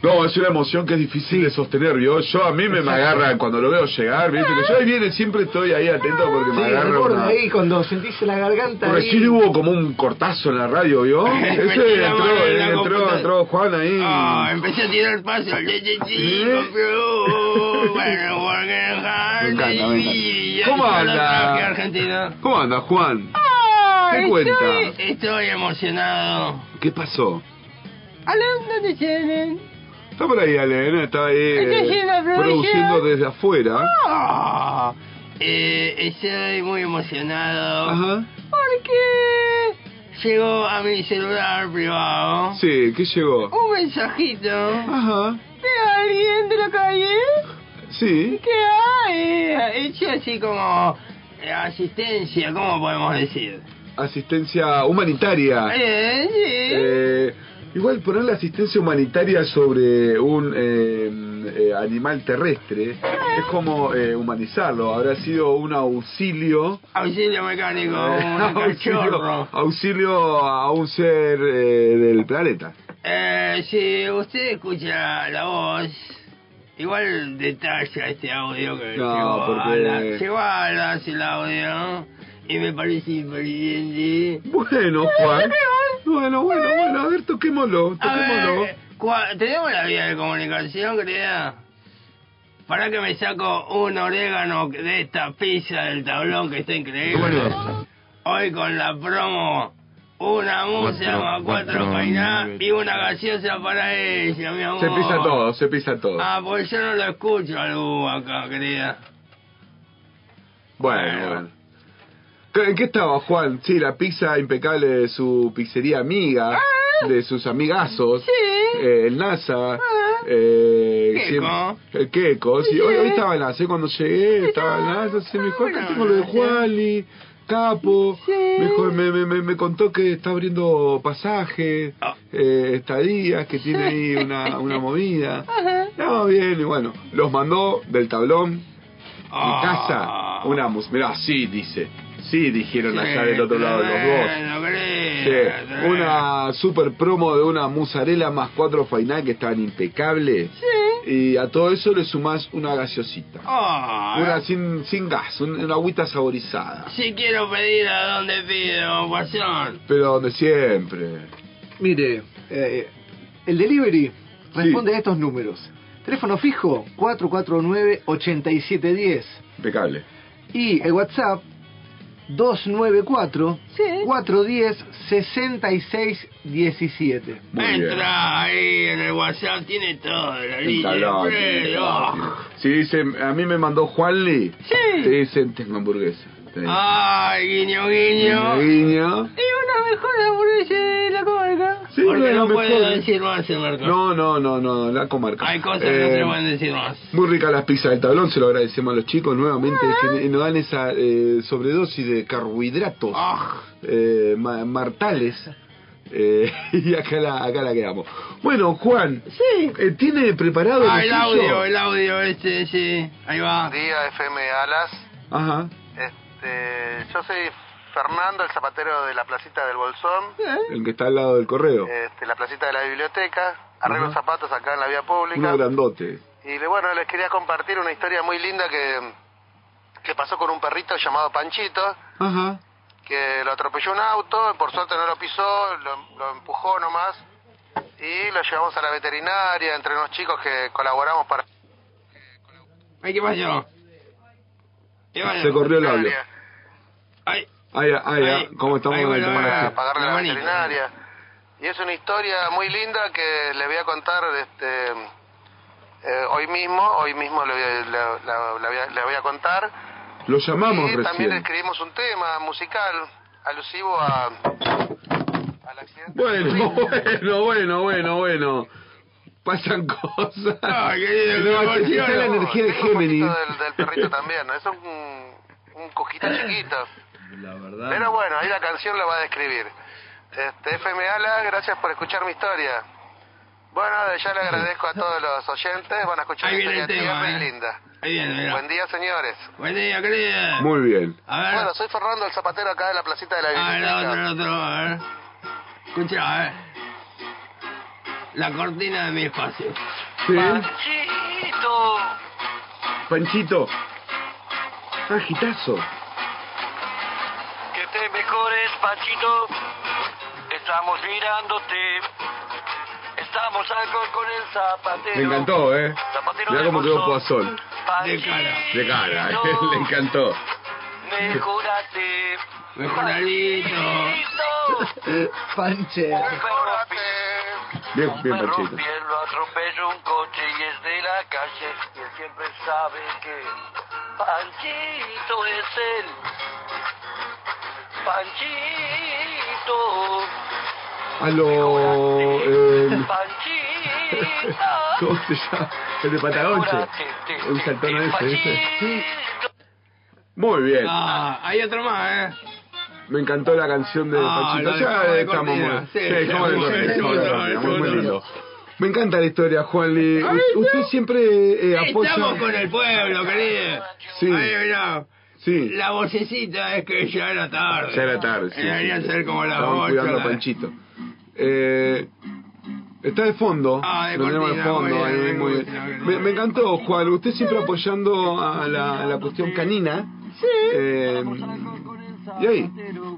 No, es una emoción que es difícil de sostener. Yo, yo a mí me, me agarra cuando lo veo llegar, ¿viste? Que yo ahí viene, siempre estoy ahí atento porque me Sí, agarra una... ahí cuando sentís la garganta. ahí. Recién hubo como un cortazo en la radio, ¿vio? Ese entró, entró, entró Juan ahí. Ah, empecé a tirar le, le, compró, bueno, porque Me encanta, me encanta. y ¿Cómo anda? ¿Cómo anda, Juan? ¿Qué cuenta? Estoy, estoy emocionado. ¿Qué pasó? Aló, ¿dónde tienen? Está por ahí, Alen, está ahí eh, produciendo desde afuera. Ah, eh, estoy muy emocionado. Ajá. Porque llegó a mi celular privado Sí, ¿qué llegó? un mensajito Ajá. de alguien de la calle Sí. que ha eh, hecho así como eh, asistencia, ¿cómo podemos decir? Asistencia humanitaria. Eh, sí. Igual poner la asistencia humanitaria sobre un eh, eh, animal terrestre es como eh, humanizarlo. Habrá sido un auxilio. Auxilio mecánico, un auxilio, cachorro. auxilio a un ser eh, del planeta. Eh, si usted escucha la voz, igual detalla este audio que No, llegó, porque- a la, llegó a las el audio y me parece impresionante. Bueno, Juan. Bueno, bueno, bueno, a ver, toquémoslo, A toquémoslo. ver, ¿tenemos la vía de comunicación, querida? Para que me saco un orégano de esta pizza del tablón que está increíble. Hoy con la promo, una Cuatro, más cuatro painá y una gaseosa para ella, mi amor. Se pisa todo, se pisa todo. Ah, pues yo no lo escucho al búho acá, querida. Bueno, bueno. ¿Qué- ¿En qué estaba Juan? Sí, la pizza impecable de su pizzería amiga, de sus amigazos, eh, el NASA, eh, Queco. siempre- el. Sí, hoy, hoy estaba el NASA, ¿eh? cuando llegué estaba el NASA, se me dijo, acá tengo lo de Juanli, Capo, me, me, me, me, me contó que está abriendo pasaje, eh, estadías, que tiene ahí una, una movida. No, bien, y bueno, los mandó del tablón, mi Ah. casa, una mus... Mirá, sí, dice. Sí, dijeron Sí, allá del otro lado los dos. Sí, una super promo de una musarela más cuatro fainá que estaban impecables. Y a todo eso le sumás una gaseosita. Ah, Una sin, sin gas, un- una agüita saborizada. Si quiero pedir a donde pido, guasón. Pero donde siempre. Mire, eh, el delivery responde a estos números. Teléfono fijo 449-8710. Impecable. Y el WhatsApp 294-410-6617. Muy bien. Entra ahí en el WhatsApp, tiene todo, la línea. talón, oh. talón. Si dicen, a mí me mandó Juanli, Sí. te dicen tengo hamburguesa. Ay, guiño, guiño. guiño. Y una mejor hamburguesa de la comarca. Sí, Porque no mejor. puedo decir más mercado. No, no, no, no, la comarca. Hay cosas que no Eh, se pueden decir más. Muy ricas las pizzas del tablón, se lo agradecemos a los chicos nuevamente, que nos dan esa eh, sobredosis de carbohidratos Ah. eh, ma- martales. Eh, y acá la, acá la quedamos. Bueno, Juan, Sí. eh, ¿tiene preparado Ah, el el audio, el audio este, sí. Ahí va. Buen día, FM Alas. Ajá, Este, yo soy Fernando, el zapatero de la placita del Bolsón, el que está al lado del correo. este, la placita de la biblioteca. Arreglo Ajá. zapatos acá en la vía pública. Uno grandote. Y bueno, les quería compartir una historia muy linda que, que pasó con un perrito llamado Panchito, Ajá. que lo atropelló un auto, por suerte no lo pisó, lo, lo empujó nomás, y lo llevamos a la veterinaria, entre unos chicos que colaboramos para... Ay, ¿qué pasó? Se corrió el audio. Ay, Ay, ay, ay, Ahí. ¿cómo estamos bueno, pagarle a La veterinaria. Y es una historia muy linda que le voy a contar este, eh, hoy mismo, hoy mismo le voy a, la- la voy a- le voy a contar. Lo llamamos y también recién. escribimos un tema musical alusivo a, al accidente. Bueno, bueno, bueno, bueno, bueno. Pasan cosas. Ay, querido, No, me está la energía de Géminis. del, del perrito también, es un, un cojito chiquito. La verdad. Pero bueno, ahí la canción la va a describir. Este, FM Ala, gracias por escuchar mi historia. Bueno, ya le agradezco a todos los oyentes, van a escuchar viene historia tema, eh. linda. Ahí viene. Buen día, señores. Buen día, querida. Muy bien. A ver. Bueno, soy Fernando el Zapatero acá de la placita de la A ver, biblioteca. otro, otro, a ver. Escucha, a ver. La cortina de mi espacio. Sí. Panchito. Panchito. Ah, gitazo. Que te mejores, Panchito. Estamos mirándote. Estamos algo con el zapatero. Me encantó, ¿eh? Zapatero Mirá de cómo quedó. Poazón. De cara. De cara, le encantó. Mejorate. Mejoradito. Panche. Bien, bien, Perro Panchito. piel lo atropella un coche y es de la calle. Y él siempre sabe que Panchito es él. Panchito. A lo... Eh, Panchito. ¿Cómo se llama? El de Patagonche. Un saltón ese, ¿viste? Muy bien. Ah, hay otro más, ¿eh? Me encantó la canción de Ah, Panchito. lo Ya de estamos muy... cortina. Sí, de cortina, de cortina. Me encanta la historia, Juanli. U- Usted siempre eh, apoya... Estamos con el pueblo, querido. Sí. Ahí, mirá. Sí. La vocecita es que ya era tarde. Ya era tarde, sí. Debería sí. ser como las Estaban 8. cuidando a Panchito. Eh, está de fondo. Ah, de lo tenemos de cortina, fondo. muy bien, ahí, me muy gusta, bien. me gusta. Me, me encantó, Juan. Usted siempre apoyando a la, a la cuestión canina. Sí. y ahí,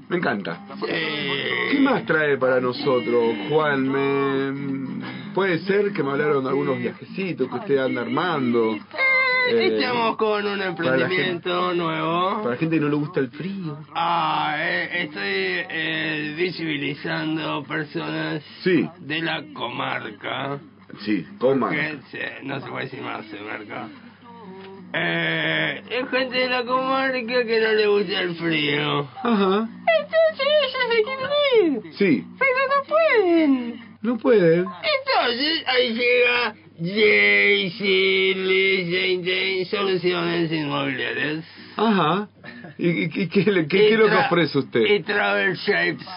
me encanta. ¿Qué más trae para nosotros, Juan? Me, puede ser que me hablaron de algunos viajecitos que usted anda armando. Eh, Estamos con un para la emprendimiento nuevo. Para la gente que no le gusta el frío. Ah, eh, estoy eh, visibilizando personas Sí. de la comarca. Sí, coma. Que se- no se puede decir más de marca. Eh, es gente de la comarca que no le gusta el frío. Ajá. Entonces ellos se quieren ir, Sí. pero no pueden. No puede. Entonces ahí llega JC Soluciones Inmobiliarias. Ajá. ¿Y, y- y qué, qué- qué es lo que ofrece usted? Y Travel Shapes.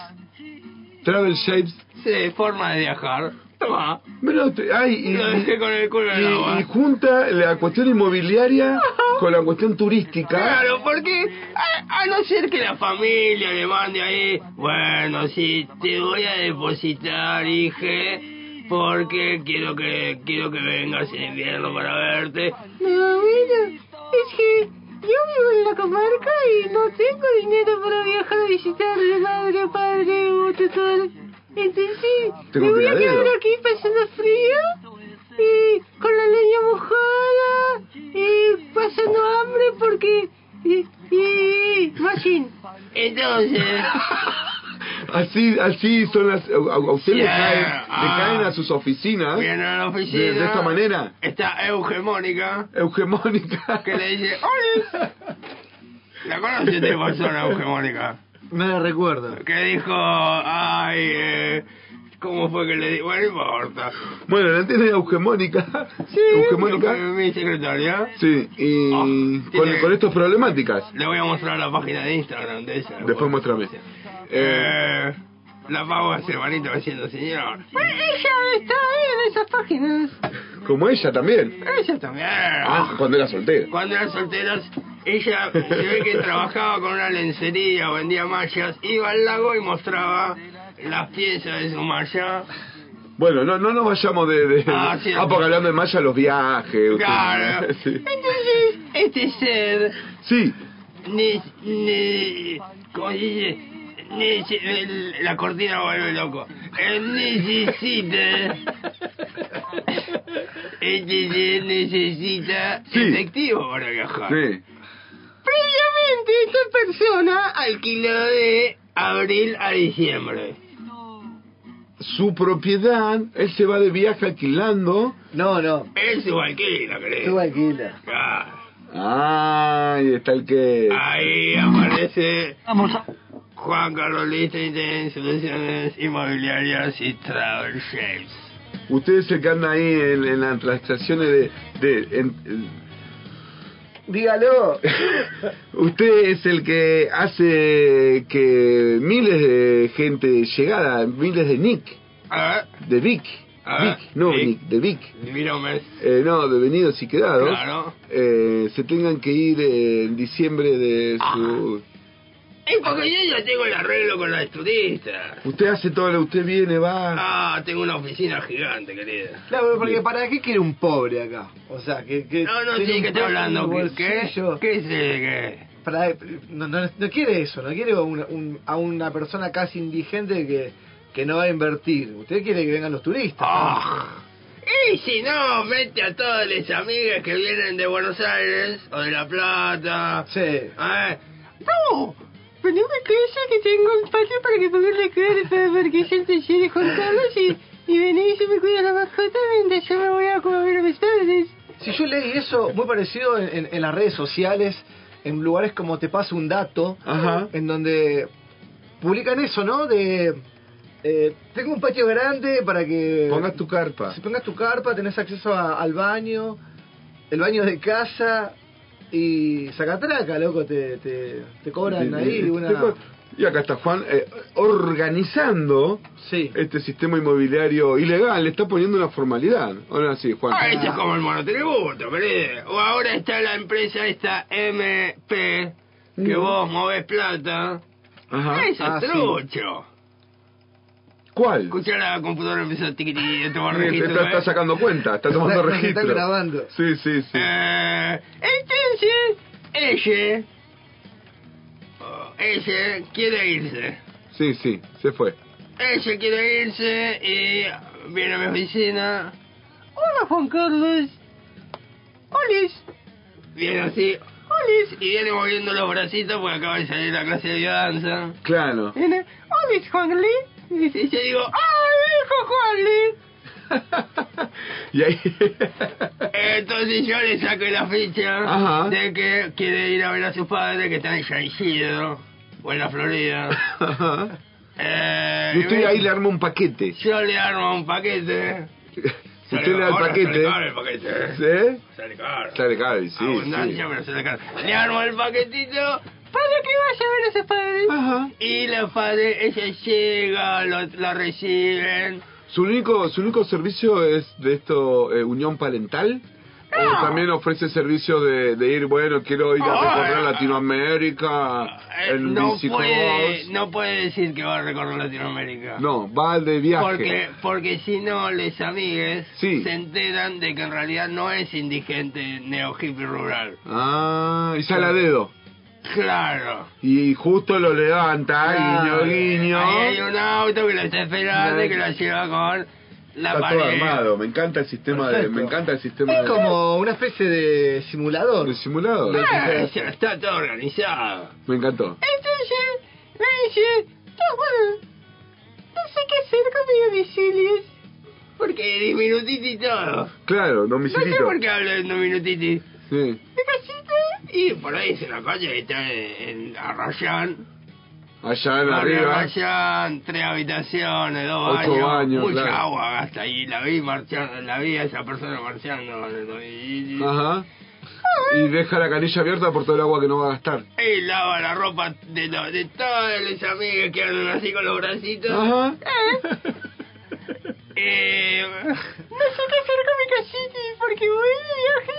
Travel Shapes. Sí, forma de viajar. Toma. Pero, te- ay, y, Lo dejé con el culo en el y- agua. y junta la cuestión inmobiliaria con la cuestión turística. Claro, porque a, a no ser que la familia le mande ahí, bueno, sí, te voy a depositar, hije, porque quiero que quiero que vengas en invierno para verte. No, bueno, es que yo vivo en la comarca y no tengo dinero para viajar a visitar de madre, padre o tutor. Entonces, Tengo me voy a quedar aquí pasando frío y con la leña mojada y pasando hambre porque... Y, y, machine. Entonces, Así, así son las. A, a usted le, Yeah, caen, le ah. caen a sus oficinas. viene a la oficina. De, de esta manera. Está Eugemónica, Eugemónica. que le dice, ¡Hola! ¿La conoce esta persona, Eugemónica? La recuerdo. Que dijo, ay, eh, ¿cómo fue que le di? Bueno, no importa. Bueno, la tiene Eugemónica. Sí, Eugemónica. mi secretaria. Sí, y Ah, con, tiene- con estas problemáticas. Le voy a mostrar la página de Instagram de ella. Después muéstrame. Eh, la pago hace manito diciendo, señor. Bueno, ella está ahí en esas páginas. Como ella también. Ella también. Ah, cuando era soltera. Cuando eran solteras, ella se ve que trabajaba con una lencería, vendía mallas, iba al lago y mostraba las piezas de su malla. Bueno, no, no nos vayamos de... de- Ah, cierto. porque hablando de Maya, los viajes. usted- Claro. Sí. Entonces, este ser, Sí, ne, ne, ¿cómo se dice? Nece- el- la cortina vuelve loco. Necesita. Este necesita Sí. efectivo para viajar. sí. Previamente, esta persona alquiló de abril a diciembre. Su propiedad, él se va de viaje alquilando. No, no. Él se alquila, creo. alquila. Ah, Ahí está el que... Ahí aparece Juan Carlos Lichtenstein, Soluciones Inmobiliarias y Travel Shapes. Usted es el que anda ahí en, en las transacciones de... de en- en- Dígalo. usted es el que hace que miles de gente llegada, miles de Nick, A ver, de Vic, A ver, Vic, no, Vic. Nick, de Vic. Eh, no, de Venidos y Quedados, Claro. eh, se tengan que ir eh, en diciembre de su... Es porque yo ya tengo el arreglo con los turistas. Usted hace todo lo usted viene, va... Ah, tengo una oficina gigante, querida. Claro, porque ¿para qué quiere un pobre acá? O sea, que... que No, no, sí, que está pobre hablando. ¿Qué? ¿Qué? ¿Qué eh, qué? Para- no, no, no quiere eso, no quiere una- un- a una persona casi indigente que, que no va a invertir. Usted quiere que vengan los turistas. Ah. Y si no, mete a todas las amigas que vienen de Buenos Aires o de La Plata. Sí. Ah, No, poneme casa que tengo un patio para que ponga la carpa, porque taller de Juan Carlos y, y venís y me cuidas la mascota mientras yo me voy a comer a mis padres. Si yo leí eso muy parecido en, en- en las redes sociales, en lugares como Te Paso un Dato, Ajá. en donde publican eso, ¿no? De... eh, tengo un patio grande para que... Pongas tu carpa. Si pongas tu carpa, tenés acceso a- al baño, el baño de casa y sacatraca, loco, te, te, te cobran De- ahí de- una... de- Y acá está Juan eh, organizando Sí. este sistema inmobiliario ilegal, le está poniendo una formalidad. Ahora sí, Juan. Ah, esto es como el monotributo, querido. O ahora está la empresa esta MP, que Mm. vos movés plata. Ajá. Eso Ah, es sí. ¿Cuál? Escuchar la computadora empezó a tiqui tiqui, a tomar registro. está, está ¿eh? sacando cuenta, está tomando Está- está registro. grabando. Sí, sí, sí. Eh, entonces, ella, oh, ella quiere irse. Sí, sí, se fue. Ella quiere irse y viene a mi oficina. Hola Juan Carlos. Olis. Viene así, Olis. y viene moviendo los bracitos porque acaba de salir la clase de danza. Claro. Viene. Olis Juanli. Y yo digo, ¡Ay, hijo Juanli! y ahí. Entonces yo le saco la ficha Ajá. de que quiere ir a ver a sus padres que están en San Isidro o en la Florida. Ajá. Eh, y usted me- ahí le arma un paquete. Yo le armo un paquete. Usted le da el paquete. Sale caro el paquete. ¿Sí? Sale caro. Sale caro, sí. Abundancia, sí. pero sale caro. Le armo el paquetito para que vaya a ver a sus padres. Ajá. Y los padres, ella llega, lo, la reciben. ¿Su único, su único servicio es de esto, eh, Unión Parental? ¿O también ofrece servicio de, de ir, bueno, quiero ir a recorrer. Latinoamérica Eh, en no bicicross? puede, no puede decir que va a recorrer Latinoamérica. No, va de viaje. Porque, porque si no, les amigues Sí. se enteran de que en realidad no es indigente neo hippie rural. Ah, y sale a dedo. Claro. Y justo lo levanta, Claro. guiño, guiño. Ahí hay un auto que lo está esperando y que lo lleva con la Está pared. todo armado, me encanta el sistema de, Perfecto. me encanta el sistema Es de, como una especie de simulador. de simulador. Ah, está todo organizado. Me encantó. Entonces, me dice, "Ah, bueno, no sé qué hacer con mis domicilios. Porque diminutiti y todo. Claro, No sé por qué hablo de diminutiti. Sí. Mi casita, Y por ahí es una calle que está en, en Arrayán. Allá en arriba. Arrayán, tres habitaciones, dos Ocho baños, baños, mucha claro. agua gasta ahí. La vi marchando, la vi a esa persona marchando. Y, Ajá. Y deja la canilla abierta por todo el agua que no va a gastar. y lava la ropa de, lo- de todas las amigas que andan así con los bracitos. Ajá. Eh, sé qué hacer con mi casita porque voy de viaje.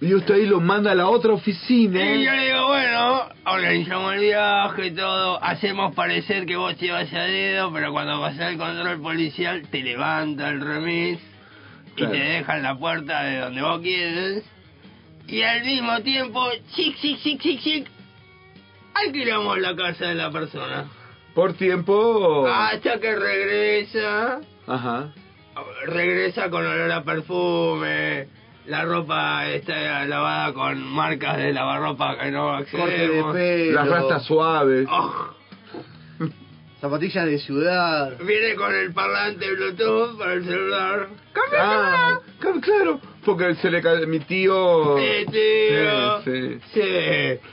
Y usted ahí lo manda a la otra y yo oficina. le digo, bueno, organizamos el viaje y todo, hacemos parecer que vos te vas a dedo, pero cuando pasa el control policial te levanta el remis y te deja en la puerta de donde vos quieres. Y al mismo tiempo, chic, chic, chic, chic, chic, alquilamos la casa de la persona. Por tiempo. Hasta que regresa, Ajá. regresa con olor a perfume. La ropa está lavada con marcas de lavarropa que no Corte de accedemos. pelo. Las rastas suaves. Oh, Zapatillas de ciudad. viene con el parlante Bluetooth para el celular. Ah, claro, claro. Porque se le ca- mi tío. Sí, tío. Sí, sí.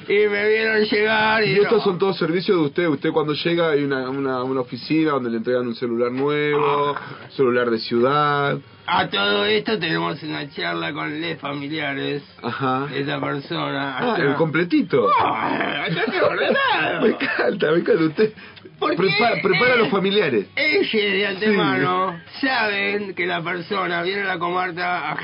Sí, y me vieron llegar y... Y estos no. son todos servicios de usted. Usted cuando llega hay una, una, una oficina donde le entregan un celular nuevo, celular de ciudad. A todo esto tenemos una charla con les familiares Ajá. de esa persona. Ah, hasta- el completito. Ah, ordenado. Me encanta, me encanta. Usted prepara, prepara a los familiares. Ellos de antemano saben que la persona viene a la comarca a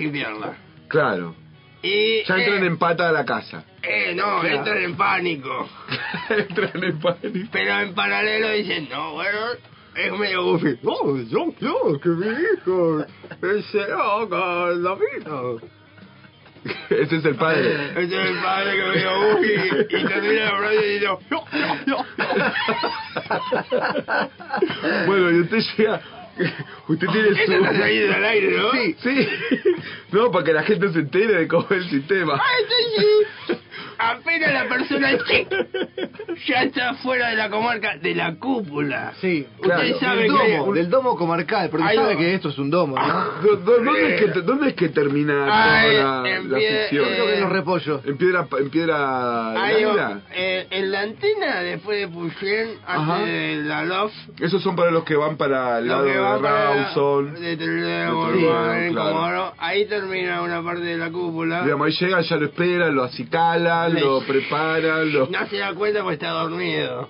Claro. Y... Ya entran eh, en pata a la casa. Eh, no, Claro. entran en pánico. entran en pánico. Pero en paralelo dicen, no, bueno, es medio goofy. No, yo quiero que mi hijo se haga la vida. Ese es el padre. Ese es el padre que me dio goofy y termina la frase y dice, yo, yo, Bueno, y usted llega. Usted tiene su. Esto está saliendo al aire, ¿no? Sí, sí. No, para que la gente se entere de cómo es el sistema. Ah, entonces, apenas la persona ya está fuera de la comarca, de la cúpula. Sí, Usted sabe del que... domo, del domo comarcal, porque Ahí sabe va. que esto es un domo, ¿no? ¿Dó- dó- ¿Dónde, es que, te- ¿Dónde es que termina Ay, toda la, en la pie- ficción? Creo que en los repollos. ¿En piedra, en piedra negra? Eh, en la antena, después de Puyen, antes de la Love, Esos son para los que van para el lado de Rawson. de De claro. Ahí termina una parte de la cúpula. Digamos, ahí llegan, ya lo esperan, lo acicalan, Le- lo preparan, lo... No se da cuenta porque está dormido.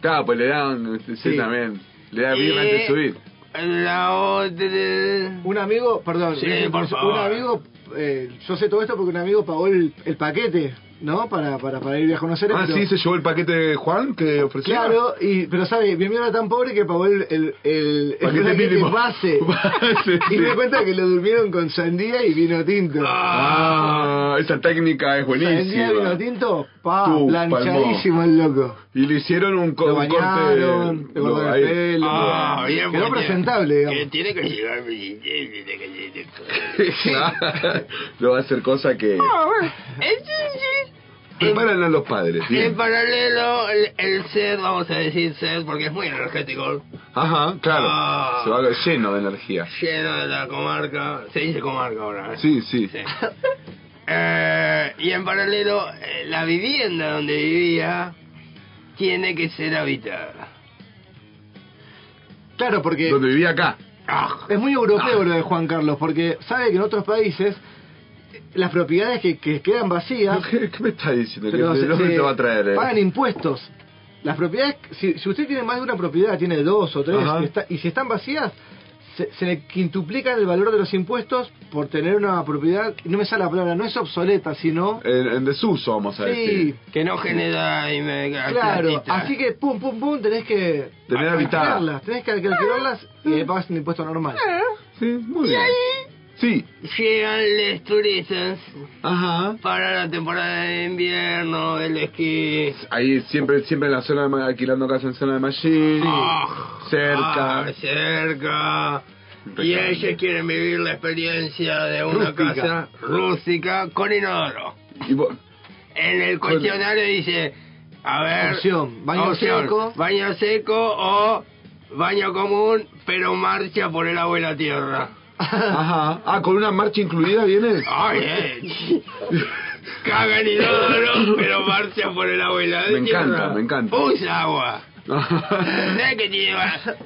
Claro, pues le dan, este, sí, Sí. también, le dan Y- birra antes de subir. La otra... Un amigo, perdón, Sí, eh, por un amigo, eh, yo sé todo esto porque un amigo pagó el, el paquete, ¿no? Para, para, para ir a conocer Ah, sí, se llevó el paquete de Juan que ofrecía. Claro, y, pero sabe, mi amigo era tan pobre que pagó el, el, el, el Paquete base. Base, y sí. me cuenta que lo durmieron con sandía y vino tinto. Ah, esa técnica es Sandía, vino buenísima. tinto, pa, Tú, planchadísimo el loco. Y le hicieron un, co- Lo un bañaron, corte. le cortaron ahí. el pelo. Ah, bien, Quedó presentable, digamos. Que tiene que llegar Claro, no va a hacer cosa que Ah, preparan a los padres. en bien. paralelo, el, el set, vamos a decir set, porque es muy energético, Ajá, claro. Ah. Se va lleno de energía. lleno de la comarca, se dice comarca ahora, ¿eh? Sí, sí. Eh, y en paralelo, eh, la vivienda donde vivía tiene que ser habitada. Claro, porque Donde vivía acá. es muy europeo lo de Juan Carlos, porque sabe que en otros países las propiedades que, que quedan vacías ¿Qué, qué me está diciendo? ¿Qué, pero ¿De se- se te va a traer? eh? pagan impuestos. Las propiedades, si, si usted tiene más de una propiedad, tiene dos o tres, Ajá. y, está- y si están vacías, se, se le quintuplican el valor de los impuestos por tener una propiedad, no me sale la palabra, no es obsoleta, sino... En, en desuso, vamos a Sí, decir. Que no genera y me claro, platita. así que pum, pum, pum, tenés que Tener habitada. alquilarlas, tenés que alquilarlas y le pagas un impuesto normal. Sí, muy Y bien. ahí Sí. llegan los turistas Ajá. para la temporada de invierno, el esquí. Ahí siempre siempre en la zona de alquilando casa en zona de Machine. Ah, cerca. ah, cerca. Y ellos quieren vivir la experiencia de una Rústica. casa rústica con inodoro. Y vos- En el cuestionario dice, a ver, Opción, baño seco. baño seco o baño común, pero marcha por el agua y la tierra. Ajá. Ah, con una marcha incluida viene. Ay, eh. Caga en inodoro, pero marcha por el agua y la Me encanta, me encanta. Usa agua. ¿Sabes qué tiene?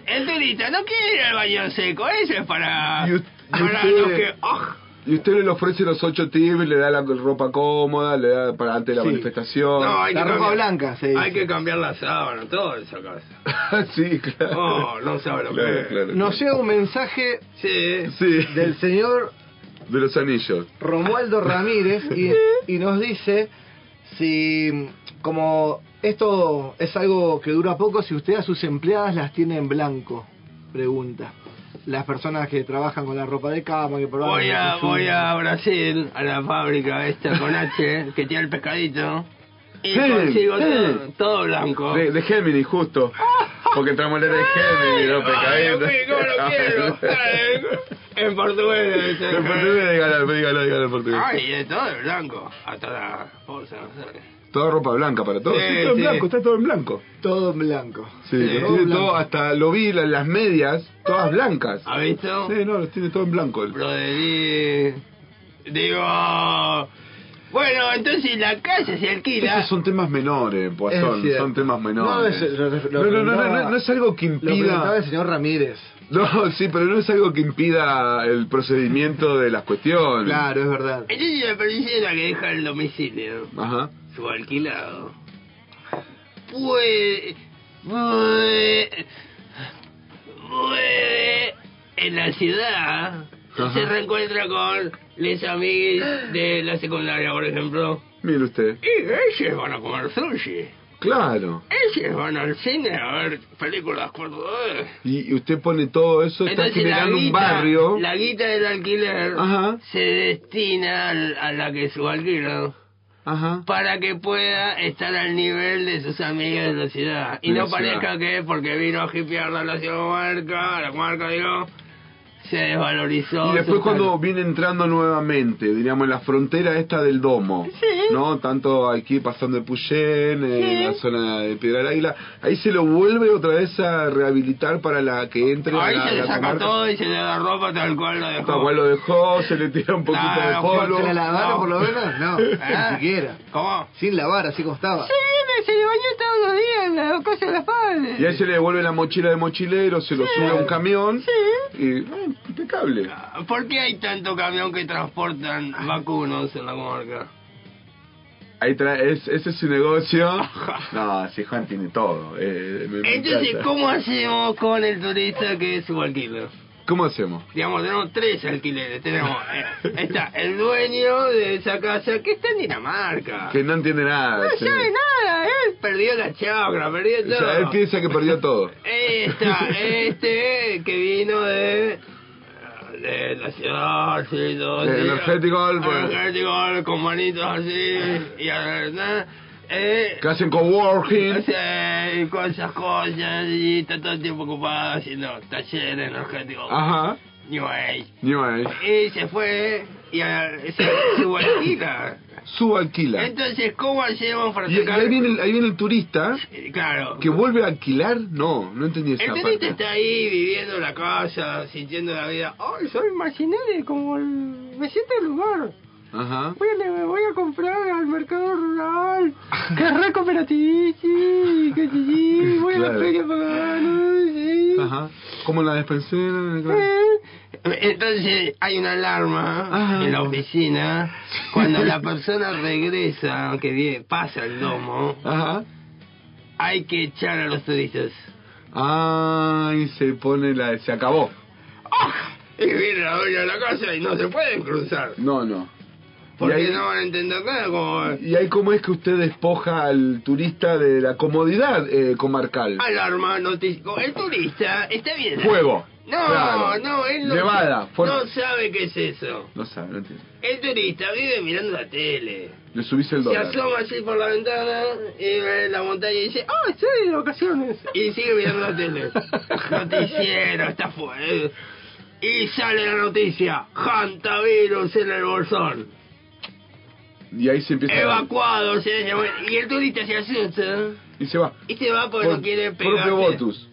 El turista no quiere ir al baño seco, eso es para, Y y para los que... ¡ah! Y usted le ofrece los ocho tips, le da la ropa cómoda, le da para antes de la Sí. manifestación. No, hay La que ropa cambiar- blanca, dice. Hay que cambiar la sábana, todo esa casa. sí, claro. Oh, no sabe lo que Claro. Nos llega un mensaje Sí. Sí. del señor De los anillos. Romualdo Ramírez y, y nos dice si como esto es algo que dura poco, si usted a sus empleadas las tiene en blanco, pregunta. Las personas que trabajan con la ropa de cama, que Voy a, voy a Brasil, a la fábrica esta con H, que tiene el pescadito. Y Sí, consigo sí. todo, todo blanco. De, de Géminis, justo. Porque entramos en la de Géminis, no Ay, pecadito. uy, ¿cómo lo quiero? Ay, En portugués. dice. En portugués, dígalo, dígalo, dígalo en portugués. Ay, de todo de blanco. Hasta la bolsa, no sé. Toda ropa blanca para todos. Sí, Sí, todo en sí. blanco, está todo en blanco. Todo en blanco. Sí, Sí. lo Todo tiene blanco. todo, hasta lo vi, la- las medias, todas blancas. ¿Ha visto? Sí, no, los tiene todo en blanco. él. Broderí Digo... Bueno, entonces la casa se alquila. Esos son temas menores, cierto. son temas No, menores. es- lo- lo- no, no, no, no, no, no es algo que Lo impida... el señor Ramírez. No, sí, pero no es algo que impida el procedimiento de las cuestiones. Claro, es verdad. Entonces la persona que deja el domicilio Ajá. Su alquilado puede, puede, puede en la ciudad Ajá. se reencuentra con les amigos de la secundaria, por ejemplo, Mire usted. y ellos van a comer sushi. Claro. Ellos van al cine a ver películas veces. Y, usted pone todo eso, está Entonces la generando un barrio. la guita del alquiler Ajá. se destina al- a la que su alquilado. Ajá. para que pueda estar al nivel de sus amigas de la ciudad. Y no parezca ciudad. que porque vino a hipear la comarca, la comarca digo, se desvalorizó. Y después cuando viene entrando nuevamente, diríamos, en la frontera esta del domo, ¿no? Tanto aquí pasando de Puyén, en la zona de Piedra del Águila, ahí se lo vuelve otra vez a rehabilitar para la que entre Ahí a la, se le la saca comarca. todo y se le da ropa tal cual lo dejó. Tal cual lo dejó, se le tira un poquito de polvo. ¿Se la lavaron por lo menos? No, Ah. ni siquiera. ¿Cómo? Sin lavar, así como estaba. Se le bañó todos los días en la cosa de la padre. Y ahí se le devuelve la mochila de mochilero, se lo sube a un camión y bueno, impecable. ¿Por qué hay tanto camión que transportan vacunos en la comarca? Ahí tra es, ese es su negocio. No, si Juan tiene todo. Eh, me- me Entonces, encanta. ¿cómo hacemos con el turista que es su alquiler? ¿Cómo hacemos? Digamos, tenemos tres alquileres. Tenemos, eh, está el dueño de esa casa que está en Dinamarca. Que no entiende nada. sí. nada, él perdió la chacra, perdió O todo. sea, él piensa que perdió todo. Está este que vino de, de la ciudad, sí, todo energético. Energético, con manitos así, y ¿verdad? Eh, Que hacen coworking. Sí, con esas cosas, y está todo el tiempo ocupado haciendo taller energético. Ajá. New Age. New Age. Y se fue y a, se subalquila. Subalquila. Entonces, ¿cómo hacemos para Y, ahí, viene el, ahí viene el turista Claro. que vuelve a alquilar. No, no entendí esa El turista parte. está ahí viviendo la casa, sintiendo la vida. ¡Ay, soy marginal! Como el... Me siento el lugar. Ajá. Voy a, me voy a comprar al mercado rural. ¡Qué re cooperativo! Sí, que sí. Voy a la feria pagana, sí. Ajá. Como la despensera. claro. Entonces hay una alarma en la oficina cuando la persona regresa, que viene, pasa el domo, Ajá. hay que echar a los turistas. Ay, se pone la. Se acabó. Y viene la dueña de la casa y no se pueden cruzar. No, no. Porque ahí- no van a entender nada como... ¿Y ahí cómo es que usted despoja al turista de la comodidad eh, comarcal? Alarma, noticia. El turista está bien. Fuego. No, Claro. no, él no, Nevada, no sabe qué es eso. No sabe, no entiende. El turista vive mirando la tele. Le subís el Se dólar. asoma así por la ventana y ve la montaña y dice, ¡ah, estoy de vacaciones! Y sigue mirando la tele. Noticiero, está fuera. Y sale la noticia, hantavirus en el bolsón. Y ahí se empieza a... Evacuado, se llama- Y el turista se asusta. Y se va. Y se va porque Por no quiere pegar. propio votus.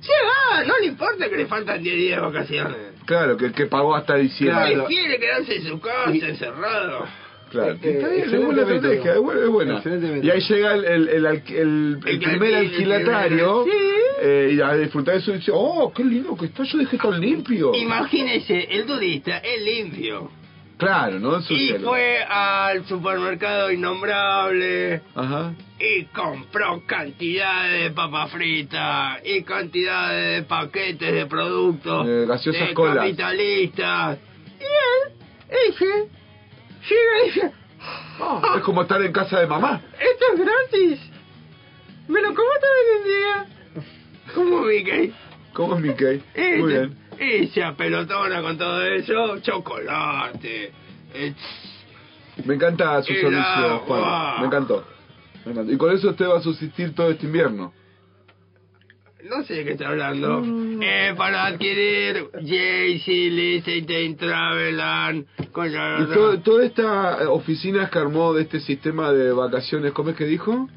Se va, no le importa que le faltan 10 días de vacaciones. Claro, que el que pagó hasta diciembre. Él quiere quedarse en su casa, encerrado. Claro. Eh, Está bien, es buena estrategia, buena. Y ahí llega el, el, el, el- el que primer alquila, alquilatario primer- eh, y a disfrutar de eso y dice, oh, qué lindo que está, yo dejé tan limpio. Imagínese, el turista es limpio. Claro, ¿no? Y Sucede. fue al supermercado innombrable Ajá. y compró cantidades de papas fritas y cantidades de paquetes de productos Eh, gaseosas de colas. capitalistas. Y él, ese, llega y dice, Ah, es como estar en casa de mamá. Esto es gratis. Me lo como todo el día. ¿cómo Mickey? ¿Cómo es Mickey? Y Muy bien. Y se apelotona con todo eso, chocolate. eh, Me encanta su servicio. Juan. Me encantó. Me encantó. Y con eso usted va a subsistir todo este invierno. No sé de qué está hablando. Mm. Eh, para adquirir JC, Liechtenstein, Travelan, con la... Y to- toda esta oficina que armó de este sistema de vacaciones, ¿cómo es que dijo?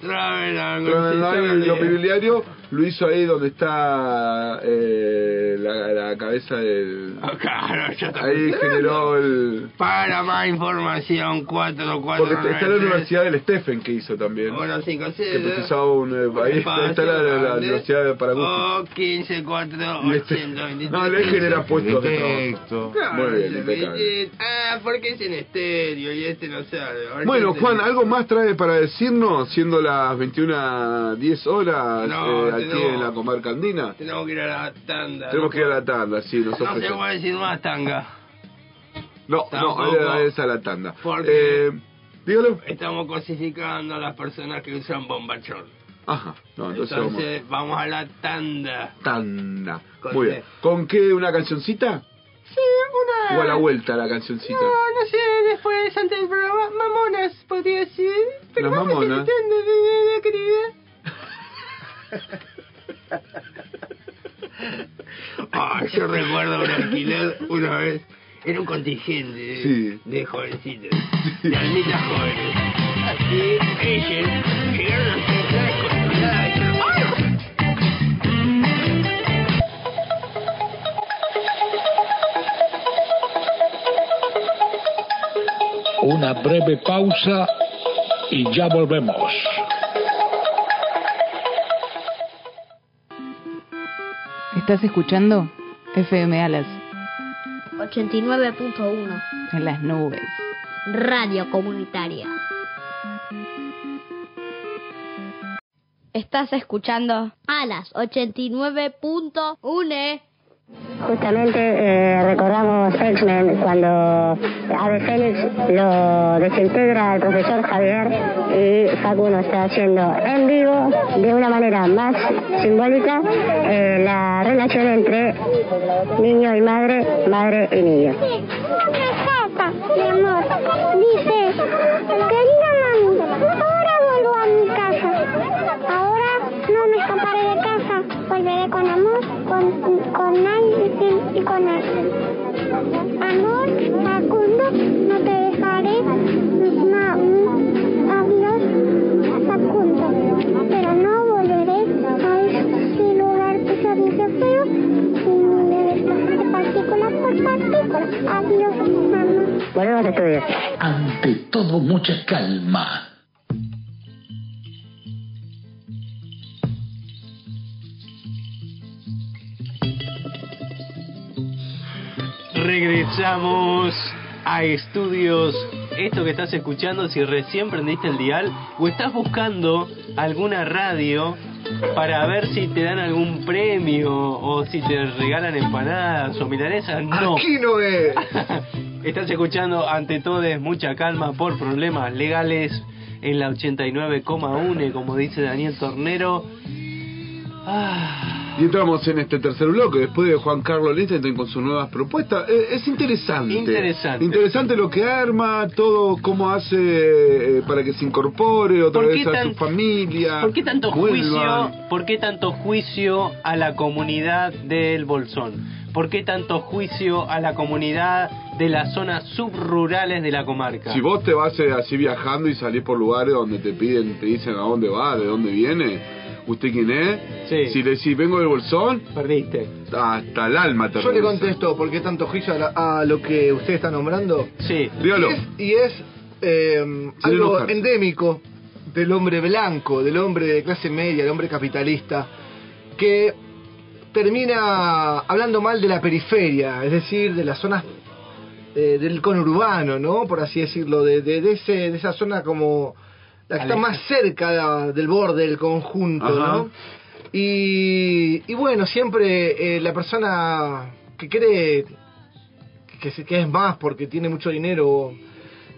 Travelan, Travelan. lo mobiliario, lo hizo ahí donde está eh, la, la cabeza del... Claro, ya está Ahí generó el... Para más información, 444. Porque está la Universidad del Stephen que hizo también. Bueno, 5, Que precisaba un... eh, ahí está, está la, la, la Universidad de Paraguay. Oh, 15, 4, Y este- 823. No, le genera puestos de trabajo. Muy bien, impecable. Ah, porque es en estéreo y este no sabe. A ver Bueno, Juan, ¿algo más trae para decirnos, siendo las 21.10 horas No, eh, aquí tenemos- en la comarca andina? Tenemos que ir a la tanda. Tenemos que ir a la tanda, sí, nos No se puede decir más tanga. No, Tampoco. no, era esa la tanda. Porque Eh, dígalo. estamos cosificando a las personas que usan bombachón. Ajá, no, entonces, Entonces vamos a la tanda. Tanda. Con Muy qué? bien. ¿Con qué? ¿Una cancioncita? Sí, una... ¿O a la vuelta la cancioncita? No, no sé, después, antes del programa, mamonas, podría ser. Pero Las mamonas. querida. Ah, yo recuerdo un alquiler una vez. Era un contingente de, Sí. de jovencitas, de almitas jóvenes. Así, ellas llegaron a ser. Una breve pausa y ya volvemos. ¿Estás escuchando? FM Alas, 89.1 en las nubes. Radio Comunitaria. Estás escuchando a las 89.1 Justamente eh, recordamos X-Men cuando Ave Fénix lo desintegra el profesor Javier y Facundo está haciendo en vivo de una manera más simbólica eh, la relación entre niño y madre, madre y niño. Dice, Volveré con amor, con, con alguien y con alguien. Amor, Facundo, no te dejaré. Ma, adiós, Facundo. Pero no volveré a ese lugar pesadillo feo y me desgastaré partícula por partícula. Adiós, mamá. Volvemos a estudios. Ante todo, mucha calma. Regresamos a estudios. Esto que estás escuchando, si recién prendiste el dial o estás buscando alguna radio para ver si te dan algún premio o si te regalan empanadas o milanesas, no. Aquí no es. Estás escuchando ante todo es mucha calma por problemas legales en la 89,1 como dice Daniel Tornero. Ah, Y entramos en este tercer bloque, después de Juan Carlos Lichtenstein con sus nuevas propuestas. Eh, es interesante. Interesante. Interesante lo que arma, todo cómo hace eh, para que se incorpore otra ¿Por vez a tan- su familia. ¿Por qué tanto juicio? ¿Por qué tanto juicio a la comunidad del Bolsón? ¿Por qué tanto juicio a la comunidad de las zonas subrurales de la comarca? Si vos te vas eh, así viajando y salís por lugares donde te piden, te dicen a dónde va, de dónde viene, usted quién es, Sí. si le decís vengo del bolsón, perdiste. Hasta el alma te Yo le contesto por qué tanto juicio a, la- a lo que usted está nombrando. Sí. Dígalo. Y es, y es, eh, algo enojarse. endémico del hombre blanco, del hombre de clase media, del hombre capitalista, que termina hablando mal de la periferia, es decir, de las zonas eh, del conurbano, ¿no? Por así decirlo, de, de, de ese, de esa zona como la que está más cerca del borde del conjunto, Ajá. ¿no? Y, y bueno, siempre eh, la persona que cree que, se- que es más porque tiene mucho dinero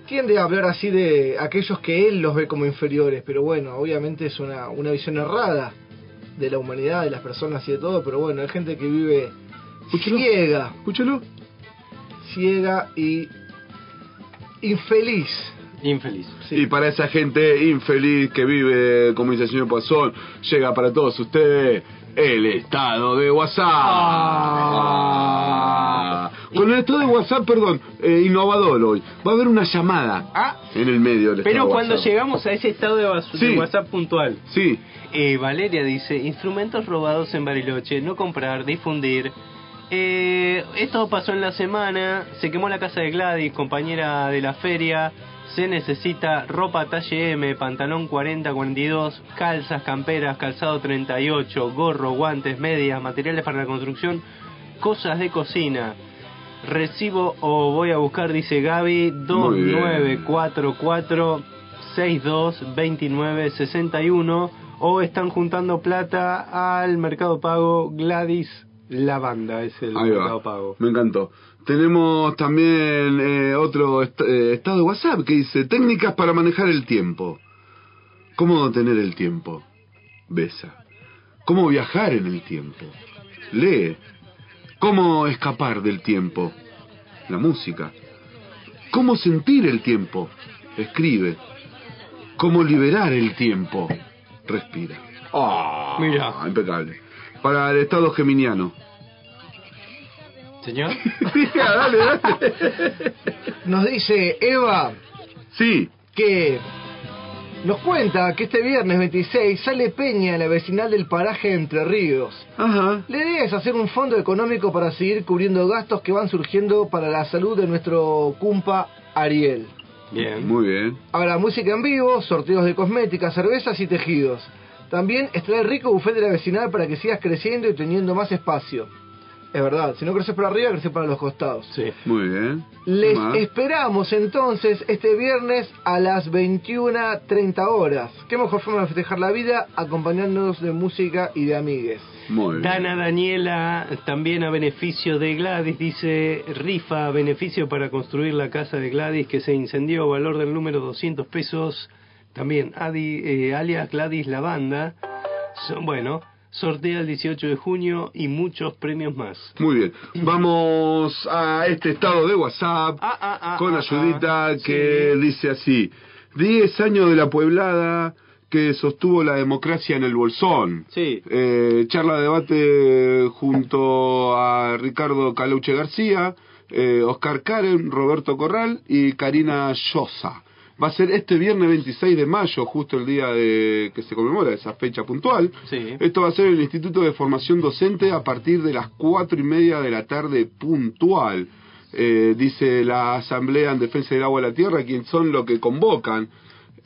tiende a hablar así de aquellos que él los ve como inferiores, pero bueno, obviamente es una, una visión errada de la humanidad, de las personas y de todo, pero bueno, hay gente que vive ciega, Escúchalo. ciega y infeliz. Infeliz. Y para esa gente infeliz que vive, como dice el señor Pasón, llega para todos ustedes el estado de WhatsApp. Ah. Con el estado de WhatsApp, perdón, eh, innovador hoy. Va a haber una llamada en el medio del Pero cuando WhatsApp. llegamos a ese estado de Sí. WhatsApp puntual, Sí. eh, Valeria dice, instrumentos robados en Bariloche, no comprar, difundir. Eh, esto pasó en la semana, se quemó la casa de Gladys, compañera de la feria. Se necesita ropa talle M, pantalón 40-42, calzas, camperas, calzado 38, gorro, guantes, medias, materiales para la construcción, cosas de cocina. Recibo o voy a buscar, dice Gaby, Muy bien. 2944 622961 o están juntando plata al Mercado Pago Gladys Lavanda, es el. Mercado Pago. Me encantó. Tenemos también eh, otro est- eh, estado de WhatsApp que dice técnicas para manejar el tiempo. ¿Cómo tener el tiempo? Besa. ¿Cómo viajar en el tiempo? Lee. ¿Cómo escapar del tiempo? La música. ¿Cómo sentir el tiempo? Escribe. ¿Cómo liberar el tiempo? Respira. Ah, Mira. impecable. Para el estado geminiano. Señor. dale, dale. Nos dice Eva Sí. que nos cuenta que este viernes 26 sale Peña en la vecinal del paraje Entre Ríos. Ajá. La idea es hacer un fondo económico para seguir cubriendo gastos que van surgiendo para la salud de nuestro cumpa Ariel. Bien. Muy bien. Habrá música en vivo, sorteos de cosméticas, cervezas y tejidos. También estará el rico buffet de la vecinal para que sigas creciendo y teniendo más espacio. Es verdad, si no creces para arriba, creces para los costados. Sí. Muy bien. Les Más. esperamos entonces este viernes a las 21.30 horas. Qué mejor forma de festejar la vida acompañándonos de música y de amigues. Muy bien. Dana Daniela, también a beneficio de Gladys, dice rifa, beneficio para construir la casa de Gladys que se incendió, valor del número 200 pesos. También Adi, eh, alias Gladys Lavanda. Son, bueno, sortea el 18 de junio y muchos premios más. Muy bien. Vamos a este estado de WhatsApp ah, con ah, ayudita ah, que dice así. 10 años de la pueblada que sostuvo la democracia en el Bolsón. Sí. Eh, charla de debate junto a Ricardo Calauche García, eh, Oscar Karen, Roberto Corral y Karina Llosa. Va a ser este viernes 26 de mayo, justo el día de que se conmemora esa fecha puntual. Sí. Esto va a ser el Instituto de Formación Docente a partir de las cuatro y media de la tarde puntual. Eh, dice la Asamblea en Defensa del Agua y la Tierra, quienes son los que convocan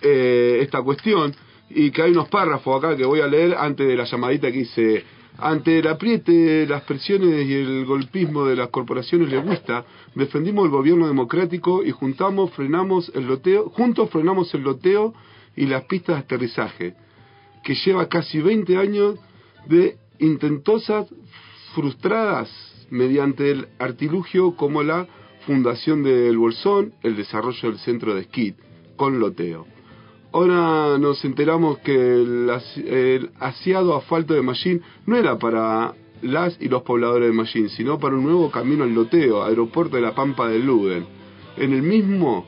eh, esta cuestión, y que hay unos párrafos acá que voy a leer antes de la llamadita que dice, ante el apriete, las presiones y el golpismo de las corporaciones leguistas, defendimos el gobierno democrático y juntamos, frenamos el loteo, juntos frenamos el loteo y las pistas de aterrizaje, que lleva casi 20 años de intentosas frustradas mediante el artilugio como la fundación del Bolsón, el desarrollo del centro de esquí, con loteo. Ahora nos enteramos que el, as- el asiado asfalto de Mallín no era para las y los pobladores de Mallín, sino para un nuevo camino al loteo, aeropuerto de la Pampa del Luden, en el mismo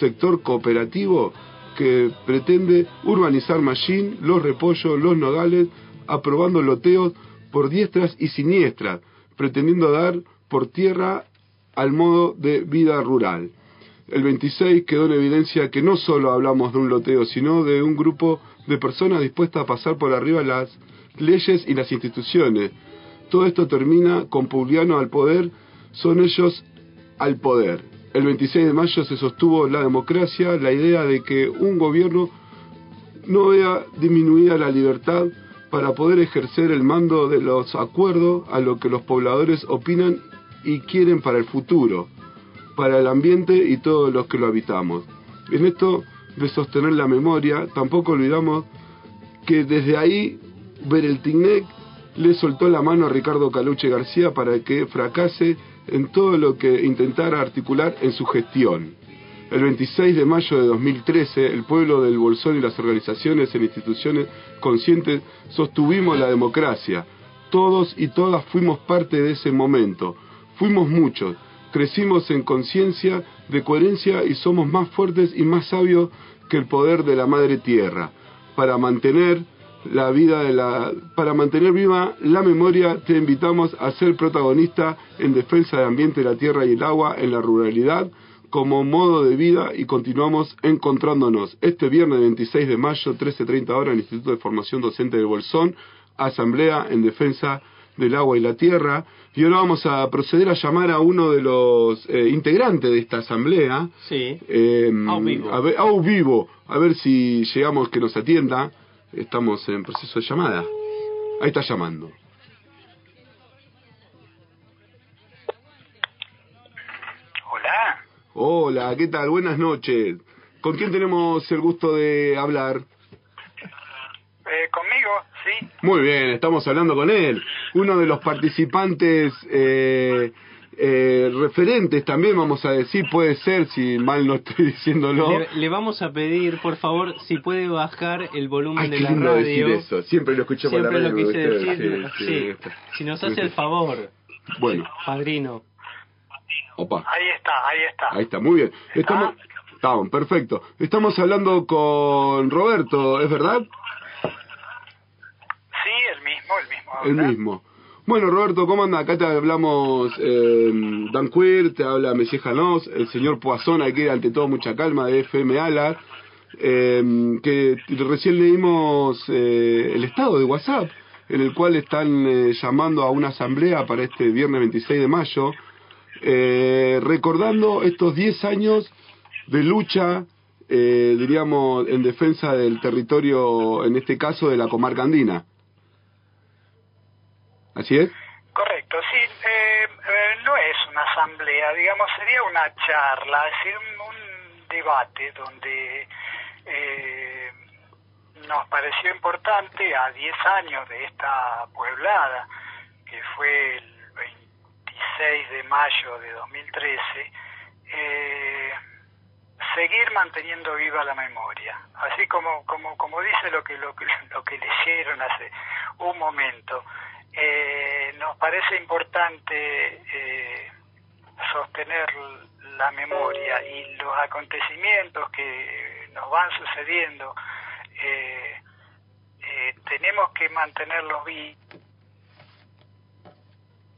sector cooperativo que pretende urbanizar Mallín, Los Repollos, Los Nogales, aprobando loteos por diestras y siniestras, pretendiendo dar por tierra al modo de vida rural. El 26 quedó en evidencia que no solo hablamos de un loteo, sino de un grupo de personas dispuestas a pasar por arriba las leyes y las instituciones. Todo esto termina con Pugliano al poder, son ellos al poder. El 26 de mayo se sostuvo la democracia, la idea de que un gobierno no vea disminuida la libertad para poder ejercer el mando de los acuerdos a lo que los pobladores opinan y quieren para el futuro, para el ambiente y todos los que lo habitamos. En esto de sostener la memoria, tampoco olvidamos que desde ahí Bereltinec le soltó la mano a Ricardo Caluche García para que fracase en todo lo que intentara articular en su gestión. El 26 de mayo de 2013, el pueblo del Bolsón y las organizaciones e instituciones conscientes sostuvimos la democracia. Todos y todas fuimos parte de ese momento. Fuimos muchos. Crecimos en conciencia de coherencia y somos más fuertes y más sabios que el poder de la Madre Tierra. Para mantener la vida de la para mantener viva la memoria te invitamos a ser protagonista en defensa del ambiente la tierra y el agua en la ruralidad como modo de vida y continuamos encontrándonos este viernes 26 de mayo 13.30 horas en el Instituto de Formación Docente del Bolsón asamblea en defensa del agua y la tierra y ahora vamos a proceder a llamar a uno de los eh, integrantes de esta asamblea Sí. eh, Au vivo. A ver, au vivo. A ver si llegamos que nos atienda. Estamos en proceso de llamada. Ahí está llamando. Hola. Hola, ¿qué tal? Buenas noches. ¿Con quién tenemos el gusto de hablar? Muy bien, estamos hablando con él. Uno de los participantes eh, eh, referentes también, vamos a decir, puede ser, si mal no estoy diciéndolo. Le, le vamos a pedir, por favor, si puede bajar el volumen Ay, de qué la lindo decir radio. eso. Siempre lo escuché por la Siempre radio. lo quise decir. Sí, Sí, sí. Si nos hace el favor, Bueno, padrino. opa. Ahí está, ahí está. Ahí está, muy bien. Estamos, estamos, perfecto. Estamos hablando con Roberto, ¿es verdad? El mismo. Bueno, Roberto, ¿cómo anda? Acá te hablamos eh, Dan Queer, te habla Messier Janos, el señor Poazón, aquí ante todo mucha calma de FM Ala, eh, que recién leímos eh, el estado de WhatsApp, en el cual están eh, llamando a una asamblea para este viernes 26 de mayo, eh, recordando estos 10 años de lucha, eh, diríamos, en defensa del territorio, en este caso de la comarca andina. ¿Así es? Correcto, sí. eh, eh, no es una asamblea, digamos, sería una charla, es decir, un, debate donde eh, nos pareció importante a 10 años de esta pueblada, que fue el 26 de mayo de 2013, eh, seguir manteniendo viva la memoria. Así como, como, como dice lo que, lo, lo que leyeron hace un momento, eh, nos parece importante eh, sostener la memoria y los acontecimientos que nos van sucediendo, eh, eh, tenemos que mantenerlos vivos,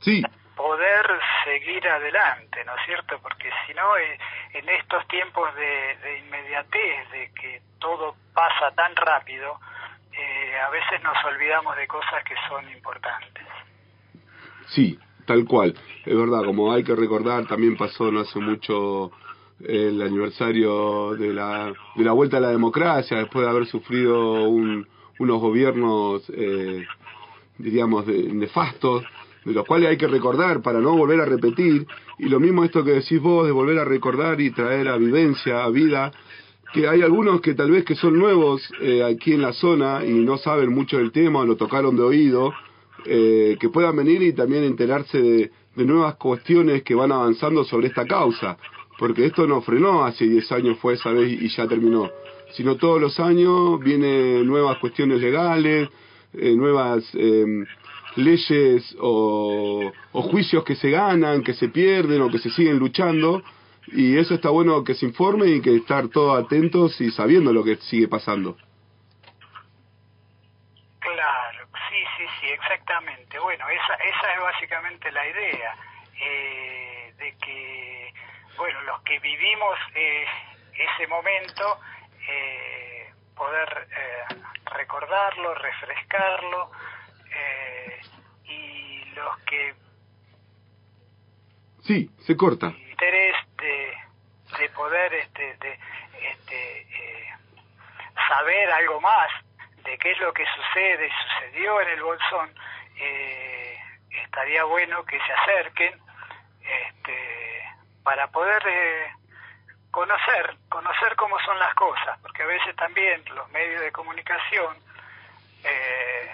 Sí, poder seguir adelante, ¿no es cierto? Porque si no, eh, en estos tiempos de, de inmediatez, de que todo pasa tan rápido, eh, a veces nos olvidamos de cosas que son importantes. Sí, tal cual. Es verdad, como hay que recordar, también pasó no hace mucho el aniversario de la, de la vuelta a la democracia, después de haber sufrido un- unos gobiernos, eh, diríamos, de- nefastos, de los cuales hay que recordar para no volver a repetir. Y lo mismo esto que decís vos, de volver a recordar y traer a vivencia, a vida, que hay algunos que tal vez que son nuevos eh, aquí en la zona y no saben mucho del tema, lo tocaron de oído, eh, que puedan venir y también enterarse de, de nuevas cuestiones que van avanzando sobre esta causa, porque esto no frenó hace 10 años, fue esa vez y ya terminó, sino todos los años vienen nuevas cuestiones legales, eh, nuevas eh, leyes o, o juicios que se ganan, que se pierden o que se siguen luchando, y eso está bueno que se informe y que estar todos atentos y sabiendo lo que sigue pasando. Claro, sí, sí, sí, exactamente. Bueno, esa, esa es básicamente la idea, eh, de que, bueno, los que vivimos eh, ese momento, eh, poder eh, recordarlo, refrescarlo, eh, y los que Sí, se corta. Interés de, de poder este, de, este, eh, saber algo más de qué es lo que sucede, sucedió en el Bolsón, eh, estaría bueno que se acerquen este, para poder eh, conocer, conocer cómo son las cosas, porque a veces también los medios de comunicación eh,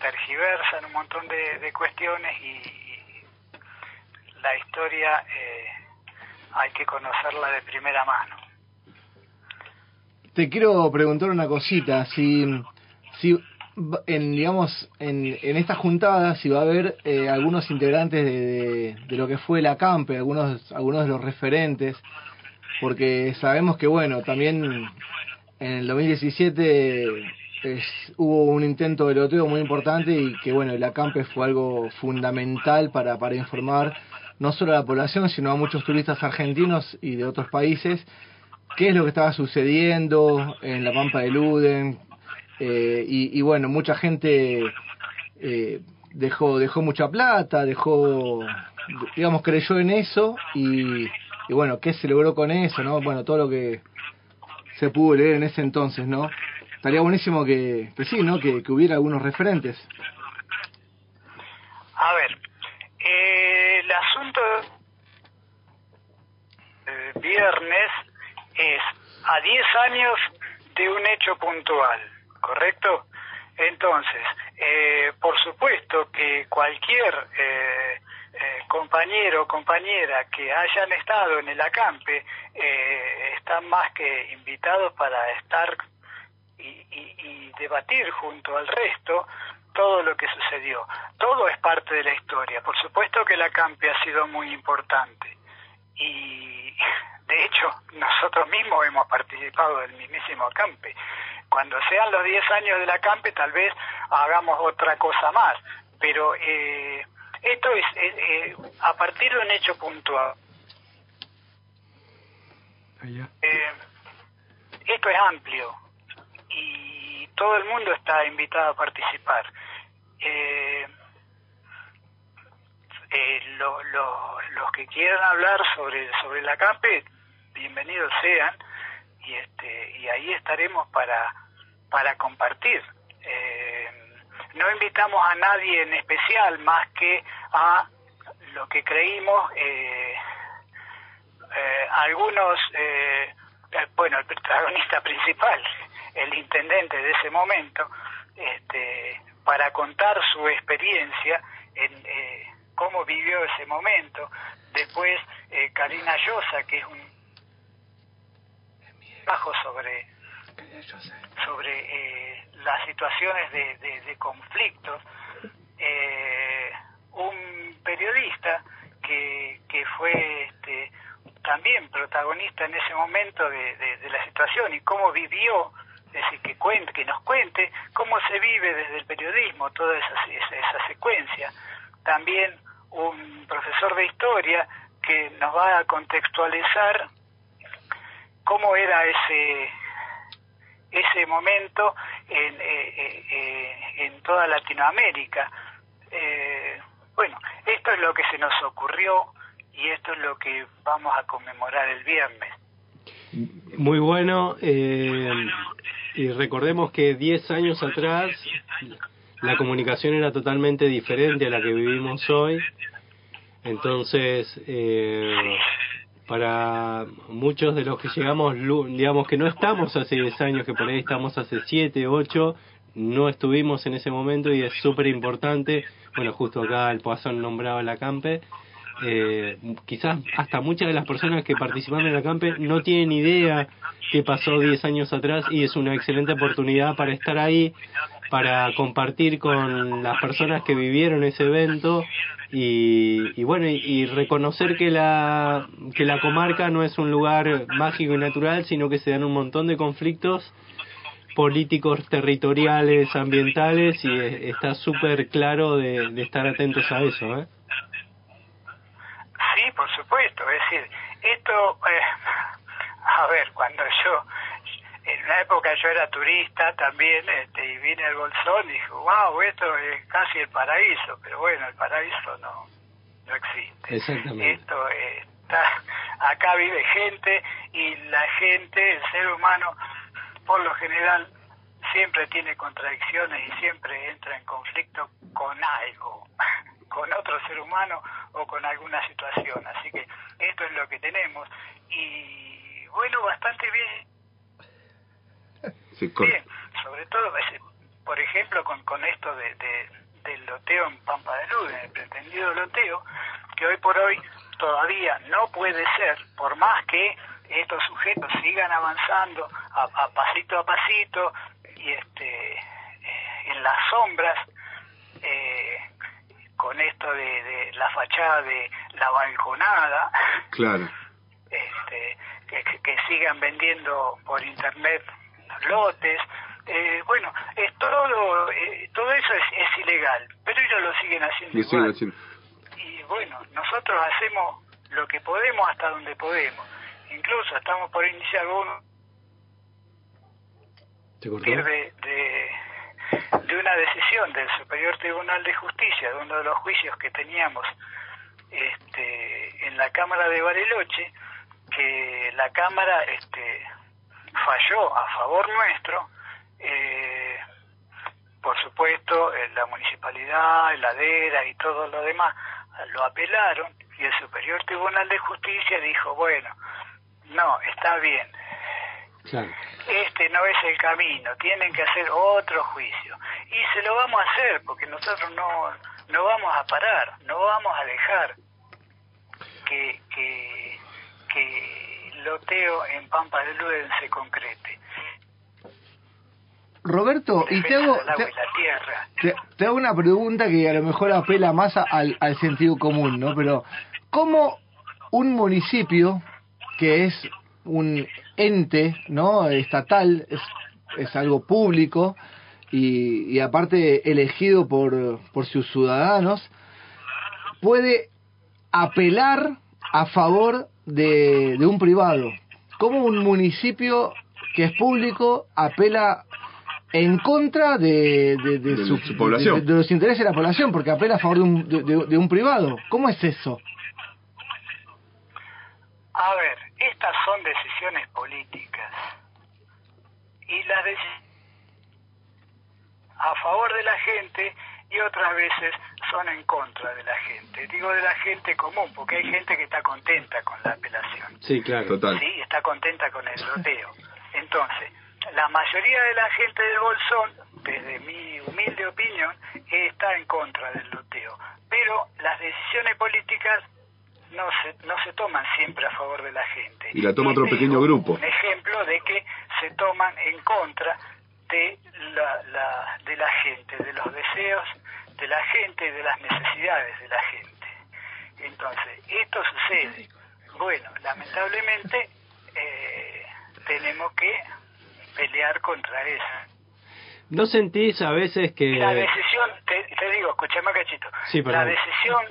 tergiversan un montón de, de cuestiones y, y la historia eh, hay que conocerla de primera mano. Te quiero preguntar una cosita, si, si en, digamos, en, en esta juntada, si va a haber eh, algunos integrantes de, de, de lo que fue la CAMPE, algunos, algunos de los referentes, porque sabemos que, bueno, también en el 2017 es- hubo un intento de loteo muy importante y que bueno, el acampe fue algo fundamental para, para informar no solo a la población, sino a muchos turistas argentinos y de otros países qué es lo que estaba sucediendo en la Pampa de Luden. eh, y, y bueno, mucha gente eh, dejó, dejó mucha plata, dejó, digamos, creyó en eso y, y bueno, ¿qué se logró con eso? no Bueno, todo lo que se pudo leer en ese entonces, ¿no? Estaría buenísimo que, que sí, ¿no? Que, que hubiera algunos referentes. A ver, eh, el asunto del viernes es a 10 años de un hecho puntual, ¿correcto? Entonces, eh, por supuesto que cualquier eh, eh, compañero o compañera que hayan estado en el acampe están más que invitados para estar y, y- y debatir junto al resto todo lo que sucedió. Todo es parte de la historia. Por supuesto que el acampe ha sido muy importante y de hecho nosotros mismos hemos participado del mismísimo acampe. Cuando sean los 10 años del acampe tal vez hagamos otra cosa más, pero eh, esto es eh, eh, a partir de un hecho puntual. Eh, esto es amplio y todo el mundo está invitado a participar. Eh, eh, lo- lo- los que quieran hablar sobre sobre el acampe, bienvenidos sean y este y ahí estaremos para para compartir. Eh, no invitamos a nadie en especial más que a lo que creímos eh, eh, algunos eh, eh, bueno el protagonista principal el intendente de ese momento este para contar su experiencia en eh, cómo vivió ese momento después eh, Karina Llosa que es un bajo sobre sobre eh, las situaciones de, de, conflictos eh, un periodista que, que fue este, también protagonista en ese momento de, de- de la situación y cómo vivió, es decir, que, cuente, que nos cuente cómo se vive desde el periodismo toda esa, esa, esa secuencia. También un profesor de historia que nos va a contextualizar cómo era ese ese momento en, eh, eh, eh, en toda Latinoamérica. Eh, bueno, esto es lo que se nos ocurrió y esto es lo que vamos a conmemorar el viernes. Muy bueno. eh, y recordemos que 10 años atrás la comunicación era totalmente diferente a la que vivimos hoy. Entonces, eh, para muchos de los que llegamos, digamos que no estamos hace 10 años, que por ahí estamos hace 7, 8, no estuvimos en ese momento y es súper importante. Bueno, justo acá el Poazón nombraba la Campe. Eh, quizás hasta muchas de las personas que participaron en la Campe no tienen idea qué pasó 10 años atrás y es una excelente oportunidad para estar ahí, para compartir con las personas que vivieron ese evento y, y bueno, y, reconocer que la, que la comarca no es un lugar mágico y natural, sino que se dan un montón de conflictos políticos, territoriales, ambientales y está súper claro de, de estar atentos a eso. ¿eh? Sí, por supuesto. Es decir, esto, eh, a ver, cuando yo, en una época yo era turista también, este, y vine al Bolsón y dije, wow, esto es casi el paraíso, pero bueno, el paraíso no, no existe. Exactamente. Esto está, acá vive gente y la gente, el ser humano, por lo general, siempre tiene contradicciones y siempre entra en conflicto con algo, con otro ser humano o con alguna situación. Así que esto es lo que tenemos. Y bueno, bastante bien, Bien sobre todo, por ejemplo, con, con esto de, de- del loteo en Pampa de Luz, el pretendido loteo, que hoy por hoy todavía no puede ser, por más que estos sujetos sigan avanzando a, a pasito a pasito y este eh, en las sombras eh, con esto de, de la fachada de la balconada Claro. este, que sigan vendiendo por internet lotes Eh, bueno, es todo, eh, todo eso es, es ilegal, pero ellos lo siguen haciendo Lo siguen igual. haciendo. Y bueno, nosotros hacemos lo que podemos hasta donde podemos. Incluso estamos por iniciar uno de, de, de una decisión del Superior Tribunal de Justicia, de uno de los juicios que teníamos este, en la Cámara de Bariloche, que la Cámara este, falló a favor nuestro. eh, por supuesto, eh, la municipalidad, el ADERA y todo lo demás lo apelaron y el Superior Tribunal de Justicia dijo, bueno, no, está bien, Claro. este no es el camino, tienen que hacer otro juicio. Y se lo vamos a hacer, porque nosotros no, no vamos a parar, no vamos a dejar que, que, que loteo en Pampa de Luden se concrete. Roberto, y te hago, del te, te- te hago una pregunta que a lo mejor apela más al, al sentido común, ¿no? Pero, ¿cómo un municipio que es un ente, ¿no? Estatal, es, es algo público y, y aparte elegido por, por sus ciudadanos, puede apelar a favor de, de un privado? ¿Cómo un municipio que es público apela en contra de, de, de De su, su población. de- de los intereses de la población, porque apela a favor de un, de, de- de un privado. ¿Cómo es eso? A ver, estas son decisiones políticas. Y las decisiones a favor de la gente y otras veces son en contra de la gente. Digo de la gente común, porque hay gente que está contenta con la apelación. Sí, claro. Total. Sí, está contenta con el loteo. Entonces, la mayoría de la gente del Bolsón, desde mi humilde opinión, está en contra del loteo. Pero las decisiones políticas no se, no se toman siempre a favor de la gente. Y la toma otro pequeño es grupo. Un ejemplo de que se toman en contra de la, la, de la gente, de los deseos de la gente y de las necesidades de la gente. Entonces, esto sucede. Bueno, lamentablemente eh, tenemos que pelear contra eso. ¿No sentís a veces que... La decisión, te, te digo, escúchame cachito, Sí, la decisión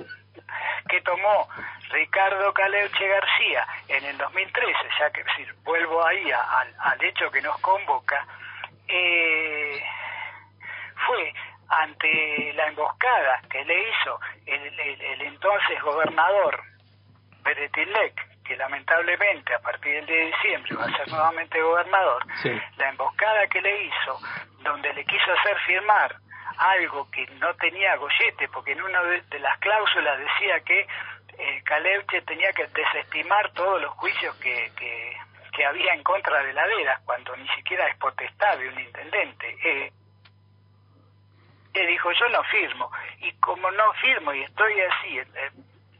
que tomó Ricardo Caleuche García en el 2013, ya que decir, vuelvo ahí a- al, al hecho que nos convoca, eh, fue ante la emboscada que le hizo el, el- el entonces gobernador Beretilek, que lamentablemente a partir del 10 de diciembre va a ser nuevamente gobernador, Sí. la emboscada que le hizo, donde le quiso hacer firmar algo que no tenía gollete, porque en una de, de las cláusulas decía que eh, Caleuche tenía que desestimar todos los juicios que, que, que había en contra de Laderas, cuando ni siquiera es potestad de un intendente. Eh, le dijo, yo no firmo, y como no firmo y estoy así, eh,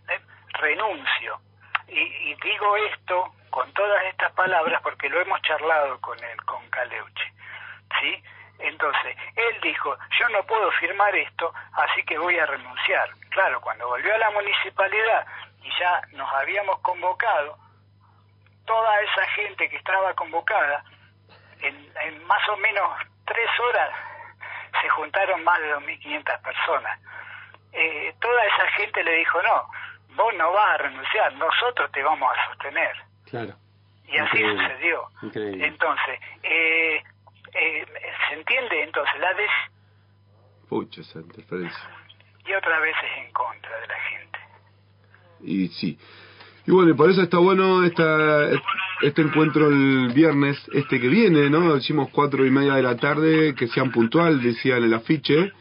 eh, renuncio. Y, y digo esto con todas estas palabras porque lo hemos charlado con él, con Caleuche. ¿Sí? Entonces, él dijo, yo no puedo firmar esto, así que voy a renunciar. Claro, cuando volvió a la municipalidad y ya nos habíamos convocado, toda esa gente que estaba convocada, en, en más o menos tres horas se juntaron más de 2.500 personas. Eh, toda esa gente le dijo, no, vos no vas a renunciar, nosotros te vamos a sostener. Claro. Y así sucedió. Increíble. Entonces, eh, eh, ¿se entiende? Entonces, la des Pucha, esa interferencia. y otra vez es en contra de la gente. Y sí. Y bueno, y por eso está bueno esta, este encuentro el viernes, este que viene, ¿no? Decimos cuatro y media de la tarde, que sean puntual, decía en el afiche.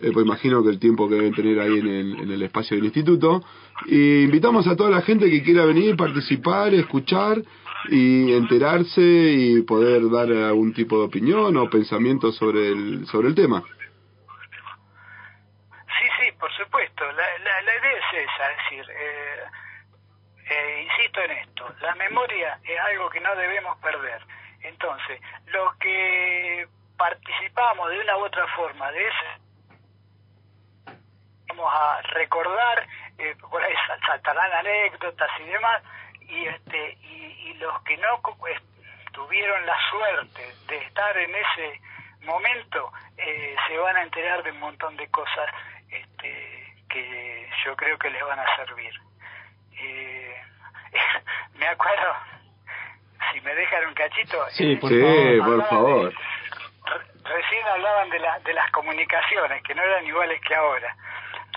Eh, pues imagino que el tiempo que deben tener ahí en el, en el espacio del instituto. Y invitamos a toda la gente que quiera venir, participar, escuchar y enterarse y poder dar algún tipo de opinión o pensamiento sobre el, sobre el tema. Sí, sí, por supuesto. La, la, la idea es esa, es decir, eh, eh, insisto en esto, la memoria es algo que no debemos perder. Entonces, los que participamos de una u otra forma de eso, vamos a recordar, eh, por ahí sal- saltarán anécdotas y demás, y este y, y los que no cu- es- tuvieron la suerte de estar en ese momento eh, se van a enterar de un montón de cosas este, que yo creo que les van a servir. Eh, me acuerdo, si me dejan un cachito, Sí, por favor. por favor. re- recién hablaban de, la, de las comunicaciones, que no eran iguales que ahora.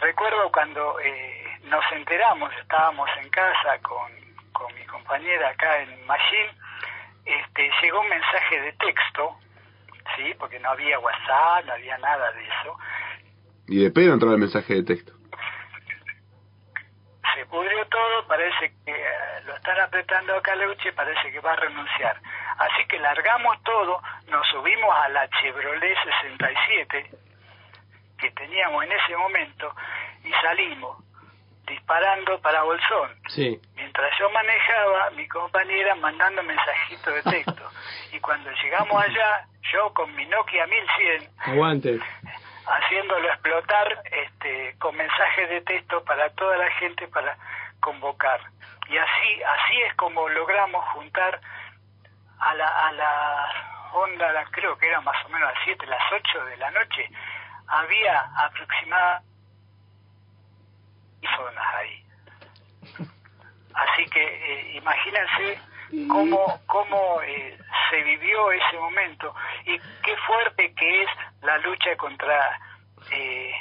Recuerdo cuando eh, nos enteramos, estábamos en casa con, con mi compañera acá en Machine, este, llegó un mensaje de texto, ¿sí? porque no había WhatsApp, no había nada de eso. Y de pedo entraba el mensaje de texto. Se pudrió todo, parece que eh, lo están apretando a Caleuche, parece que va a renunciar. Así que largamos todo, nos subimos a la Chevrolet 67 que teníamos en ese momento y salimos disparando para Bolsón. Sí. Mientras yo manejaba, mi compañera mandando mensajitos de texto. y cuando llegamos allá, yo con mi Nokia 1100 Aguante. Haciéndolo explotar este, con mensajes de texto para toda la gente para convocar. Y así, así es como logramos juntar a la, a la onda, creo que era más o menos a las 7, las 8 de la noche, había aproximadamente personas ahí. Así que eh, imagínense cómo, cómo eh, se vivió ese momento y qué fuerte que es la lucha contra eh,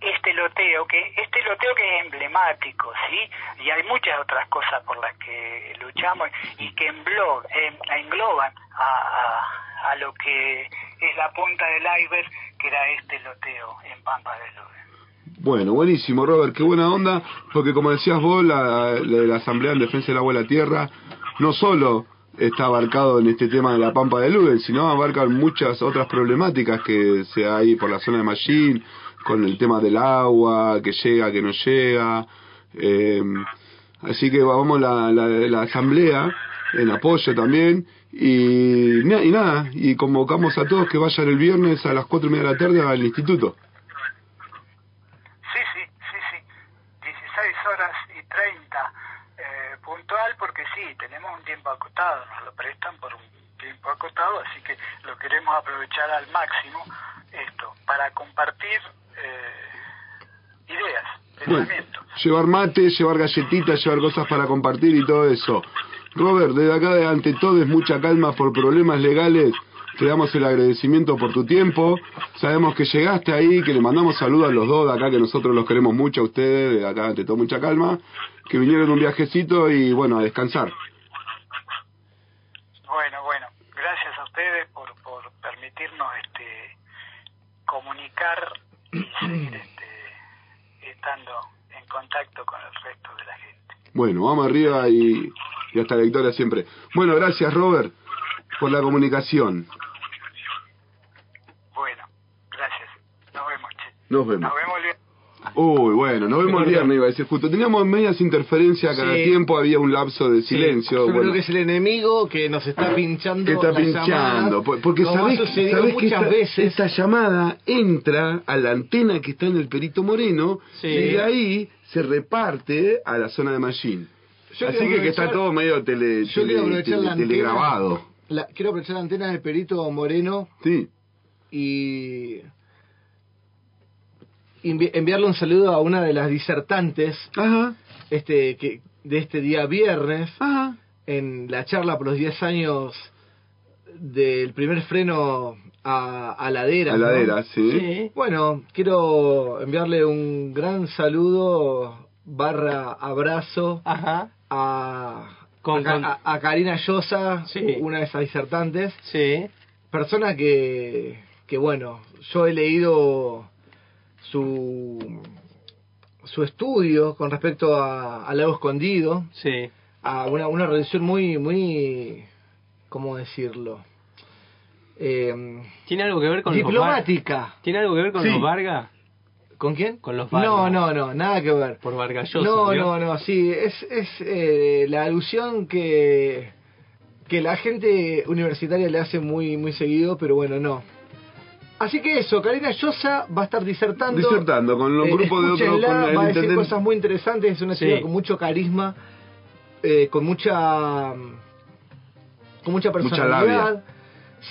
este loteo, que este loteo que es emblemático, ¿sí? Y hay muchas otras cosas por las que luchamos y que em- engloban a, a, a lo que es la punta del iceberg, que era este loteo en Pampa del Lobe. Bueno, buenísimo, Robert, qué buena onda, porque como decías vos, la, la, la Asamblea en Defensa del Agua y la Tierra no solo está abarcado en este tema de la Pampa de Luden, sino abarcan muchas otras problemáticas que se hay por la zona de Mallín, con el tema del agua, que llega, que no llega. eh, así que vamos la, la, Asamblea en apoyo también. Y, y nada, y convocamos a todos que vayan el viernes a las cuatro y media de la tarde al instituto. Sí, sí, sí, sí. 16 horas y 30 eh, puntual, porque sí, tenemos un tiempo acotado, nos lo prestan por un tiempo acotado, así que lo queremos aprovechar al máximo esto, para compartir eh, ideas, Bueno, pensamientos. llevar mate, llevar galletitas, llevar cosas para compartir y todo eso. Robert, desde acá de ante todo es mucha calma por problemas legales. Te damos el agradecimiento por tu tiempo. Sabemos que llegaste ahí, que le mandamos saludos a los dos de acá, que nosotros los queremos mucho a ustedes, de acá ante todo mucha calma, que vinieron un viajecito y bueno, a descansar. Bueno, bueno, gracias a ustedes por, por permitirnos este comunicar y seguir este, estando en contacto con el resto de la gente. Bueno, vamos arriba y, y hasta la victoria siempre. Bueno, gracias Robert por la comunicación. Bueno, gracias. Nos vemos, che. Nos vemos. Nos vemos el viernes. Uy, bueno, nos vemos el viernes, iba a decir justo. Teníamos medias interferencias cada Sí. tiempo, había un lapso de silencio. Yo bueno, creo que es el enemigo que nos está pinchando. que está pinchando. Porque sabés que esta, veces. esta llamada entra a la antena que está en el Perito Moreno Sí. y de ahí se reparte a la zona de Mallín. Yo Así que, que está todo medio tele, Yo telegrabado. La- quiero aprovechar la antena del Perito Moreno Sí. y envi- enviarle un saludo a una de las disertantes este que de este día viernes en la charla por los 10 años del primer freno a, a ladera. A ¿no? ladera, sí. Bueno, quiero enviarle un gran saludo barra abrazo a, a, a- a Karina Llosa, una de esas disertantes. Persona que, que, bueno, yo he leído su, su estudio con respecto a, al lago escondido. A una, una relación muy, muy, ¿cómo decirlo? Eh, ¿Tiene algo que ver con diplomática. los ¿Tiene algo que ver con Sí. los Vargas? ¿Con quién? Con los Vargas. No, no, no, nada que ver. Por Vargas Llosa, No, ¿vio? no, no, sí, es, es eh, la alusión que, que la gente universitaria le hace muy, muy seguido, pero bueno, no. Así que eso, Karina Llosa va a estar disertando. Disertando con los Eh, grupos de otros, va a decir cosas muy interesantes, es una Sí. chica con mucho carisma, eh, con mucha con mucha personalidad. labia.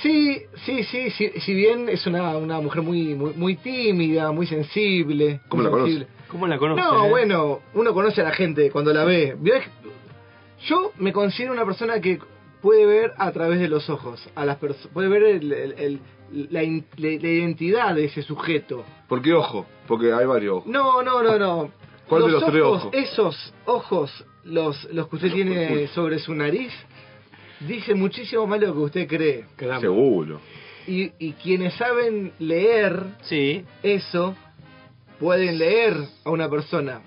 Sí, sí, sí, sí, si bien es una, una mujer muy, muy muy tímida, muy sensible. ¿Cómo muy la conoce? ¿Cómo la conoce? No, eh? bueno, uno conoce a la gente cuando la ve. Yo me considero una persona que puede ver a través de los ojos a las personas, puede ver el- el- el- la, in- la- la identidad de ese sujeto. ¿Por qué ojo? Porque hay varios ojos. No, no, no, no. ¿Cuál de los tres ojos? Esos ojos, los, los que usted tiene sobre su nariz, dicen muchísimo más de lo que usted cree. Seguro. Y, y quienes saben leer sí. eso, pueden leer a una persona.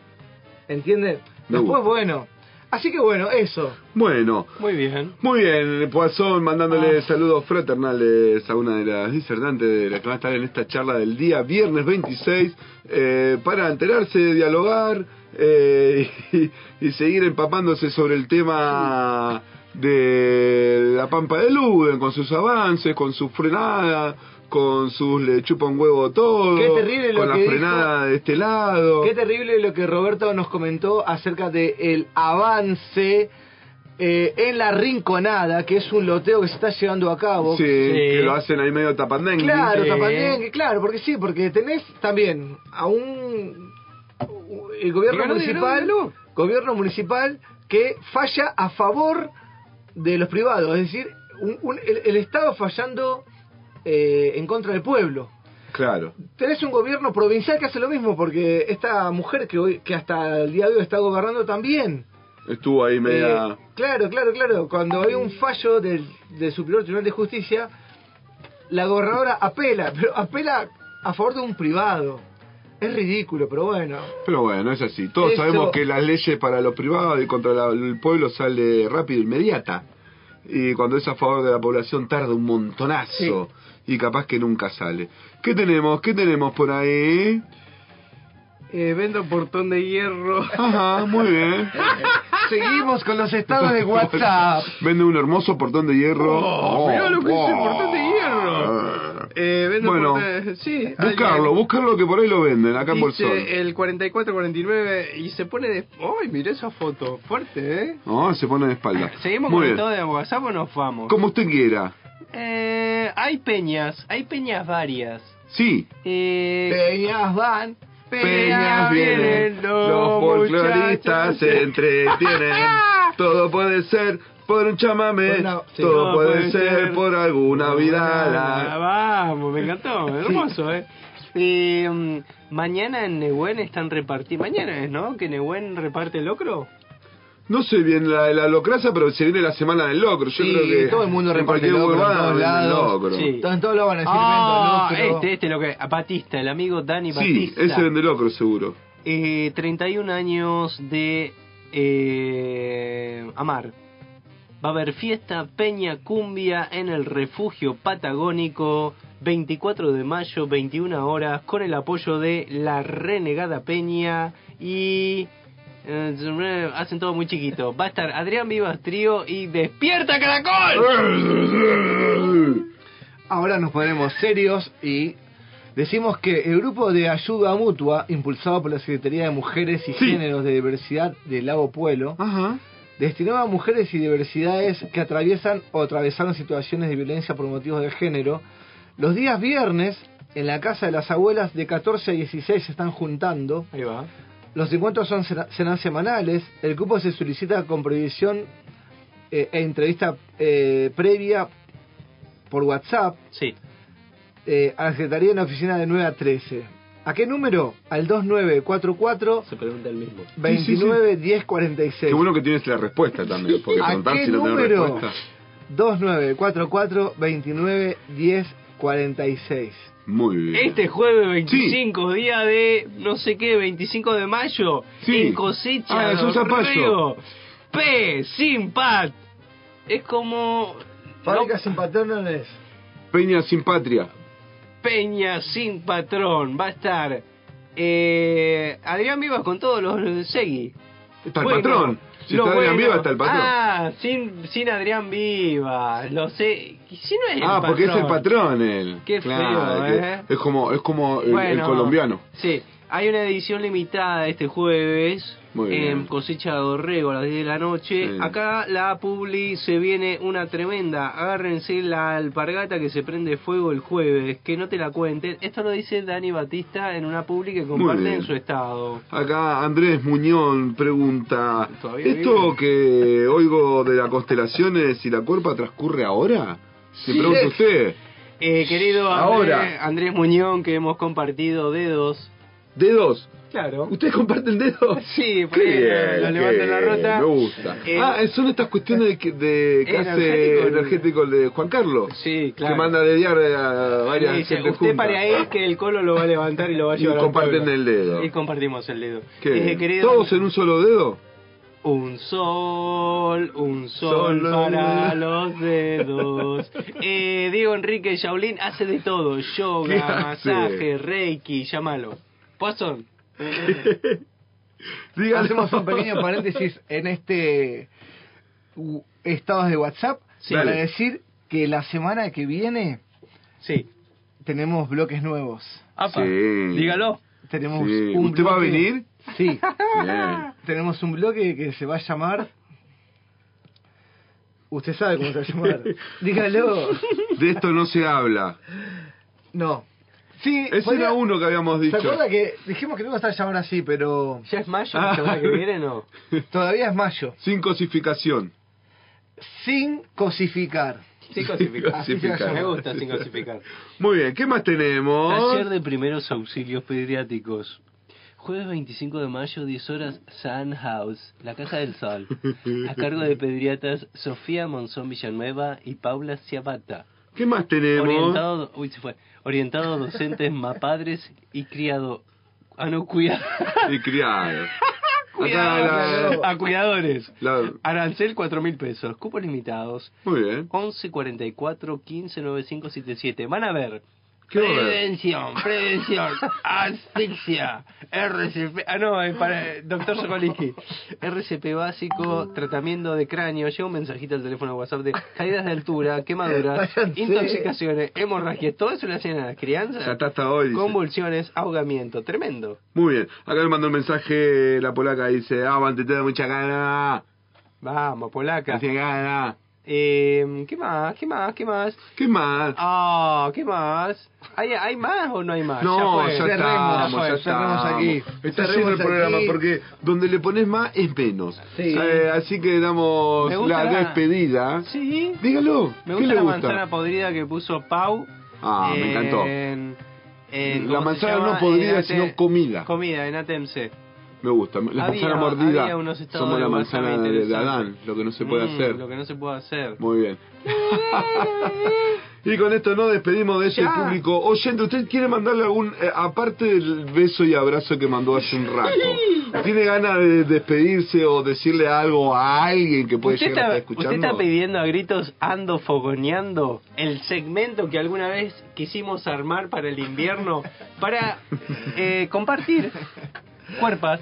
¿Entiende? Me Después, gusta. bueno. Así que bueno, eso. Bueno, Muy bien. muy bien, Poisson mandándole Ah. saludos fraternales a una de las disertantes de la que va a estar en esta charla del día viernes 26 eh, para enterarse, dialogar eh, y, y seguir empapándose sobre el tema de la Pampa de Luden, con sus avances, con su frenada, con sus le chupa un huevo todo, Qué terrible lo con la que dijo. frenada de este lado. Qué terrible lo que Roberto nos comentó acerca de el avance eh, en la rinconada, que es un loteo que se está llevando a cabo. Sí, que lo hacen ahí medio tapandengue. Claro, Sí. tapandengue, claro, porque sí, porque tenés también a un el gobierno municipal, gobierno municipal que falla a favor de los privados, es decir, un- un- el, el Estado fallando eh, en contra del pueblo. Claro. Tenés un gobierno provincial que hace lo mismo, porque esta mujer que hoy que hasta el día de hoy está gobernando también. Estuvo ahí media... Eh, claro, claro, claro. Cuando hay un fallo del, del Superior Tribunal de Justicia, la gobernadora apela, pero apela a favor de un privado. Es ridículo, pero bueno. Pero bueno, es así. Todos Eso- sabemos que las leyes para los privados y contra la- el pueblo sale rápido, inmediata. Y cuando es a favor de la población tarda un montonazo. Y capaz que nunca sale. ¿Qué tenemos? ¿Qué tenemos por ahí? Eh, vendo portón de hierro. Ajá, muy bien. Seguimos con los estados de WhatsApp. Vende un hermoso portón de hierro. Oh, mirá lo que es el oh. portón de hierro. Eh, vendo Bueno, portón- sí, Buscarlo, buscarlo que por ahí lo venden, acá en dice Bolsón. el 4449 y se pone de... ¡Ay, mirá esa foto! Fuerte, ¿eh? No, se pone de espalda. ¿Seguimos Muy con el bien. todo de WhatsApp o nos vamos? Como usted quiera. Eh, hay peñas, hay peñas varias. Sí. Eh, Peñas van, Peñas vienen, los folcloristas se entretienen. Todo puede ser por un chamamé, sí. todo puede puede ser ser por alguna Ah, vidala. vamos, me encantó, hermoso, ¿eh? Eh, mm, mañana en Nehuen están repartiendo. Mañana es, ¿no? Que Nehuen reparte locro. No sé bien la, la locraza, pero se viene la semana del locro. Yo Sí, creo que todo el mundo reparte locro en todos lados. locro. Sí. En todos lados van a decir Ah, este, este lo que. Batista, el amigo Dani Sí, Batista. ese vende locro seguro. Eh, 31 años de eh, Amar. Va a haber fiesta Peña Cumbia en el refugio patagónico 24 de mayo, 21 horas, con el apoyo de la renegada Peña y... eh, hacen todo muy chiquito. Va a estar Adrián Vivas Trío y Despierta Caracol. Ahora nos ponemos serios y decimos que el grupo de ayuda mutua, impulsado por la Secretaría de Mujeres y Géneros de Diversidad del Lago Pueblo, destinado a mujeres y diversidades que atraviesan o atravesaron situaciones de violencia por motivos de género, los días viernes, en la casa de las abuelas de 14 a 16 se están juntando. Ahí va. Los encuentros son serán semanales. El cupo se solicita con previsión eh, e entrevista eh, previa por WhatsApp Sí. eh, a la Secretaría en la oficina de 9 a 13. ¿A qué número? Al 2944 Se pregunta el mismo. 29 10 46. Qué bueno que tienes la respuesta también, porque ¿A qué si no tenés número? respuesta. 2944 29 10 46. Muy bien. Este jueves 25, día de no sé qué, 25 de mayo, Sí. en cosecha Ah, es un del zapallo. Río. P, sin pat. Es como Fábrica sin patrones. Peña sin patria. Peña sin patrón. Va a estar eh, Adrián Vivas con todos los Segui. Está el patrón. Si está Adrián Vivas, está el patrón. Ah, sin, sin Adrián Vivas. Lo sé. ¿Y si no es el Ah, porque es el patrón? él. Qué Claro, feo, ¿eh? Es como, es como el, el colombiano. Sí. Hay una edición limitada este jueves en Cosecha de Dorrego a las 10 de la noche. Sí. Acá la Publi se viene una tremenda. Agárrense la alpargata que se prende fuego el jueves. Que no te la cuenten. Esto lo dice Dani Batista en una Publi que comparte en su estado. Acá Andrés Muñón pregunta, ¿esto que oigo de las constelaciones y la cuerpa transcurre ahora? Se Sí. pregunta usted. Eh, querido Andrés, Ahora. Andrés Muñón, que hemos compartido dedos. ¿Dedos? Claro. ¿Ustedes comparten dedos? Sí, por Qué ahí bien, lo en la rota. Me gusta. Eh, ah, son estas cuestiones de que, de Energético. energético de Juan Carlos. Sí, claro. Que manda de diario a varias Y dice, gente usted junta. pare ahí que el colo lo va a levantar y lo va a Y llevar al comparten pueblo". el dedo. Y compartimos el dedo. ¿Qué? Eh, querido- ¿Todos en un solo dedo? Un sol, un sol Solo- para los dedos. Eh, Diego Enrique Shaolin hace de todo: ¿Qué yoga, masaje, reiki, llámalo. Poison. Hacemos un pequeño paréntesis en este estados de WhatsApp Sí. para Dale. decir que la semana que viene sí. tenemos bloques nuevos. Apa, Sí. dígalo. Tenemos Sí. un ¿Usted va a bloque- venir? Sí. Bien. Tenemos un bloque que se va a llamar. Usted sabe cómo se va a llamar. Dígalo. De esto no se habla. No. Sí, Ese podría- era uno que habíamos ¿Se dicho. acuerda que dijimos que no iba a estar llamar así, pero ¿Ya es mayo la semana que viene no? todavía es mayo? Sin cosificación. Sin cosificar. Sin cosificar. Así se. Me gusta sin cosificar. Muy bien, ¿qué más tenemos? Taller de primeros auxilios pediátricos. Jueves 25 de mayo, 10 horas, Sun House, la Casa del Sol. A cargo de pediatras Sofía Monzón Villanueva y Paula Ciabata. ¿Qué más tenemos? Orientado, uy, se fue. Orientado a docentes, mapadres y criado. Ah, no, cuidado. Y criado. Cuidado. A cuidadores. la- Arancel, 4 mil pesos. Cupos limitados. Muy bien. 11 44 15 9577. Van a ver. Prevención, prevención, asfixia, RCP, ah no, es para eh, doctor Sokolinski, RCP básico, tratamiento de cráneo, llega un mensajito al teléfono de WhatsApp de caídas de altura, quemaduras, intoxicaciones, hemorragias, todo eso le hacen a las crianzas, está hasta hoy. convulsiones, ahogamiento, tremendo. Muy bien. Acá me mandó un mensaje la polaca. Dice, ah, te da mucha gana. Vamos, polaca. Mucha gana. Eh, ¿Qué más? ¿Qué más? ¿Qué más? ¿Qué más? Ah, ¿qué más? ¿Hay, ¿Hay más o no hay más? No, fue. ya, Cerremos, estamos, ya fue, ya cerremos estamos. aquí. Está lleno el aquí. programa porque donde le pones más es menos. Sí. Eh, así que damos la, la- despedida. Sí. Dígalo. Me ¿Qué gusta le la gusta? manzana podrida que puso Pau. Ah, me encantó. en- en- La ¿cómo se manzana no podrida, En sino comida. Comida, en ATMC. Me gusta. La Había- manzana mordida. había unos estados Somos la manzana de. Adán. Lo que no se puede Mm, hacer. Lo que no se puede hacer. Muy bien. y con esto nos despedimos de ese Ya. público oyente. ¿Usted quiere mandarle algún, eh, aparte del beso y abrazo que mandó hace un rato, ¿tiene ganas de despedirse o decirle algo a alguien que puede ¿Usted llegar a estar escuchando? usted está pidiendo a gritos ando fogoneando el segmento que alguna vez quisimos armar para el invierno para eh, compartir cuerpas.